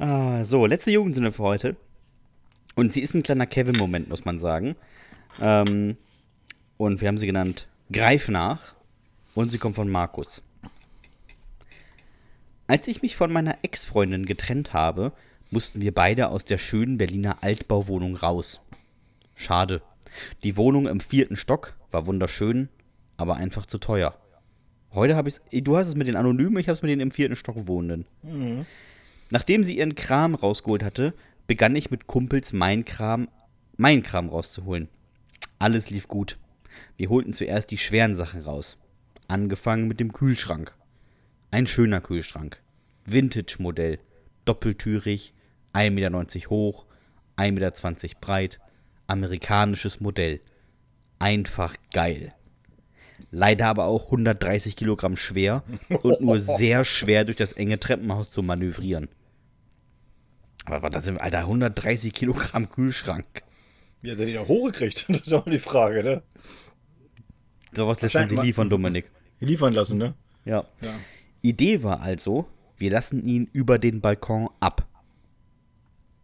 Ah, so, letzte Jugendsünde für heute. Und sie ist ein kleiner Kevin-Moment, muss man sagen. Ähm, und wir haben sie genannt Greif nach. Und sie kommt von Markus. Als ich mich von meiner Ex-Freundin getrennt habe, mussten wir beide aus der schönen Berliner Altbauwohnung raus. Schade. Die Wohnung im vierten Stock war wunderschön, aber einfach zu teuer. Heute habe ich es. Du hast es mit den Anonymen, ich habe es mit den im vierten Stock Wohnenden. Nachdem sie ihren Kram rausgeholt hatte, begann ich mit Kumpels mein Kram, mein Kram rauszuholen. Alles lief gut. Wir holten zuerst die schweren Sachen raus. Angefangen mit dem Kühlschrank. Ein schöner Kühlschrank. Vintage-Modell. Doppeltürig, 1,90 Meter hoch, 1,20 Meter breit. Amerikanisches Modell. Einfach geil. Leider aber auch 130 Kilogramm schwer und nur sehr schwer durch das enge Treppenhaus zu manövrieren. Aber war das im Alter 130 Kilogramm Kühlschrank? Wie hat er den auch hochgekriegt? Das ist auch die Frage, ne? Sowas lässt man sich liefern, Dominik. Liefern lassen, ne? Ja. Ja. Idee war also, wir lassen ihn über den Balkon ab.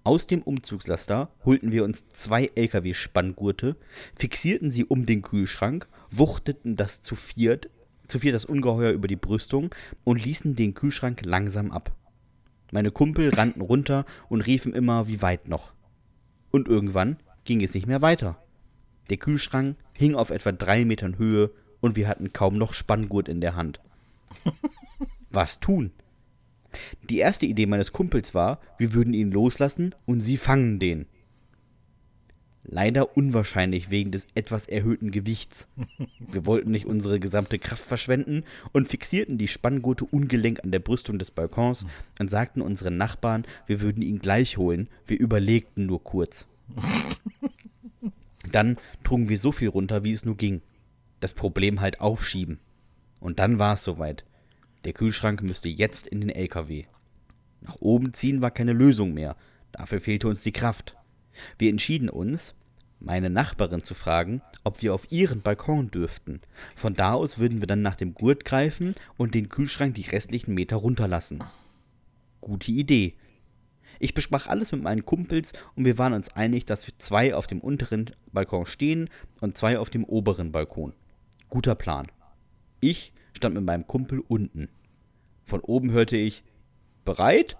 Aus dem Umzugslaster holten wir uns zwei LKW-Spanngurte, fixierten sie um den Kühlschrank, wuchteten das zu viert, zu viert das Ungeheuer über die Brüstung und ließen den Kühlschrank langsam ab. Meine Kumpel rannten runter und riefen immer, wie weit noch. Und irgendwann ging es nicht mehr weiter. Der Kühlschrank hing auf etwa drei Metern Höhe und wir hatten kaum noch Spanngurt in der Hand. Was tun? Die erste Idee meines Kumpels war, wir würden ihn loslassen und sie fangen den. Leider unwahrscheinlich wegen des etwas erhöhten Gewichts. Wir wollten nicht unsere gesamte Kraft verschwenden und fixierten die Spanngurte ungelenk an der Brüstung des Balkons und sagten unseren Nachbarn, wir würden ihn gleich holen. Wir überlegten nur kurz. Dann trugen wir so viel runter, wie es nur ging. Das Problem halt aufschieben. Und dann war es soweit. Der Kühlschrank müsste jetzt in den LKW. Nach oben ziehen war keine Lösung mehr. Dafür fehlte uns die Kraft. Wir entschieden uns, meine Nachbarin zu fragen, ob wir auf ihren Balkon dürften. Von da aus würden wir dann nach dem Gurt greifen und den Kühlschrank die restlichen Meter runterlassen. Gute Idee. Ich besprach alles mit meinen Kumpels und wir waren uns einig, dass wir zwei auf dem unteren Balkon stehen und zwei auf dem oberen Balkon. Guter Plan. Ich stand mit meinem Kumpel unten. Von oben hörte ich, bereit?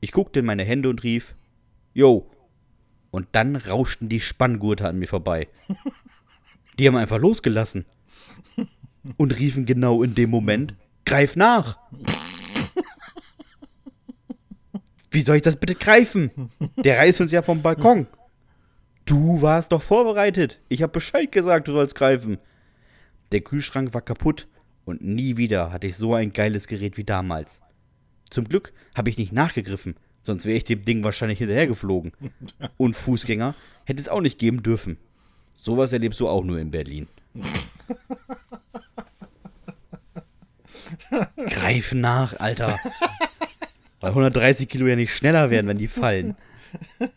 Ich guckte in meine Hände und rief, Jo. Und dann rauschten die Spanngurte an mir vorbei. Die haben einfach losgelassen. Und riefen genau in dem Moment, greif nach. Wie soll ich das bitte greifen? Der reißt uns ja vom Balkon. Du warst doch vorbereitet. Ich habe Bescheid gesagt, du sollst greifen. Der Kühlschrank war kaputt und nie wieder hatte ich so ein geiles Gerät wie damals. Zum Glück habe ich nicht nachgegriffen, sonst wäre ich dem Ding wahrscheinlich hinterhergeflogen. Und Fußgänger hätte es auch nicht geben dürfen. Sowas erlebst du auch nur in Berlin. Greif nach, Alter. Weil 130 Kilo ja nicht schneller werden, wenn die fallen.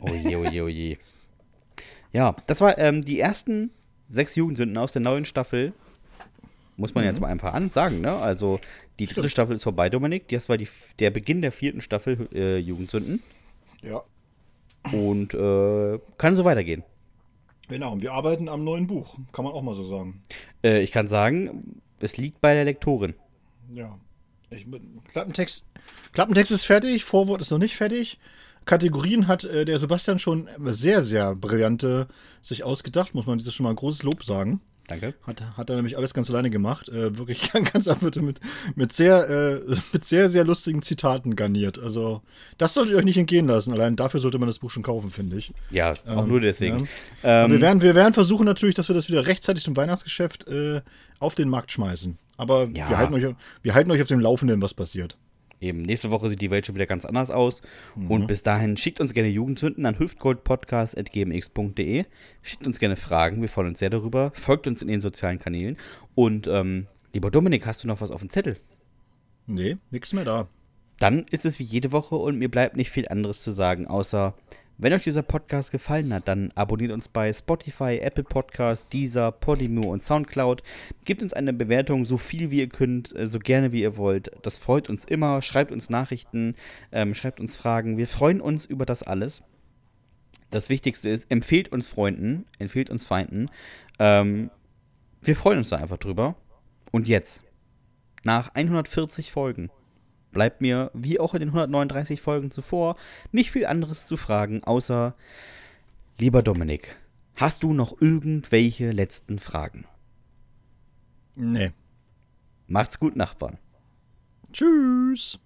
Oje, oje, oje. Ja, das war ähm, die ersten sechs Jugendsünden aus der neuen Staffel. Muss man mhm. jetzt mal einfach an sagen, ne? Also, die dritte Stimmt. Staffel ist vorbei, Dominik. Das war die, der Beginn der vierten Staffel äh, Jugendsünden. Ja. Und äh, kann so weitergehen. Genau, und wir arbeiten am neuen Buch, kann man auch mal so sagen. Äh, ich kann sagen, es liegt bei der Lektorin. Ja. Ich, Klappentext, Klappentext ist fertig, Vorwort ist noch nicht fertig. Kategorien hat äh, der Sebastian schon sehr, sehr brillante sich ausgedacht, muss man dieses schon mal ein großes Lob sagen. Danke. Hat, hat er nämlich alles ganz alleine gemacht. Äh, wirklich ganz einfach mit, mit, sehr, äh, mit sehr, sehr lustigen Zitaten garniert. Also, das solltet ihr euch nicht entgehen lassen. Allein dafür sollte man das Buch schon kaufen, finde ich. Ja, auch ähm, nur deswegen. Ja. Ähm, wir, werden, wir werden versuchen natürlich, dass wir das wieder rechtzeitig zum Weihnachtsgeschäft äh, auf den Markt schmeißen. Aber ja. wir, halten euch, wir halten euch auf dem Laufenden, was passiert. Eben, nächste Woche sieht die Welt schon wieder ganz anders aus. Mhm. Und bis dahin schickt uns gerne Jugendzünden an hüftgoldpodcast.gmx.de. Schickt uns gerne Fragen, wir freuen uns sehr darüber. Folgt uns in den sozialen Kanälen. Und ähm, lieber Dominik, hast du noch was auf dem Zettel? Nee, nichts mehr da. Dann ist es wie jede Woche und mir bleibt nicht viel anderes zu sagen, außer wenn euch dieser Podcast gefallen hat, dann abonniert uns bei Spotify, Apple Podcast, Deezer, Podimo und Soundcloud. Gebt uns eine Bewertung, so viel wie ihr könnt, äh, so gerne wie ihr wollt. Das freut uns immer. Schreibt uns Nachrichten, ähm, schreibt uns Fragen. Wir freuen uns über das alles. Das Wichtigste ist, empfehlt uns Freunden, empfehlt uns Feinden. Ähm, wir freuen uns da einfach drüber. Und jetzt, nach 140 Folgen, bleibt mir, wie auch in den 139 Folgen zuvor, nicht viel anderes zu fragen, außer, lieber Dominik, hast du noch irgendwelche letzten Fragen? Nee. Macht's gut, Nachbarn. Tschüss.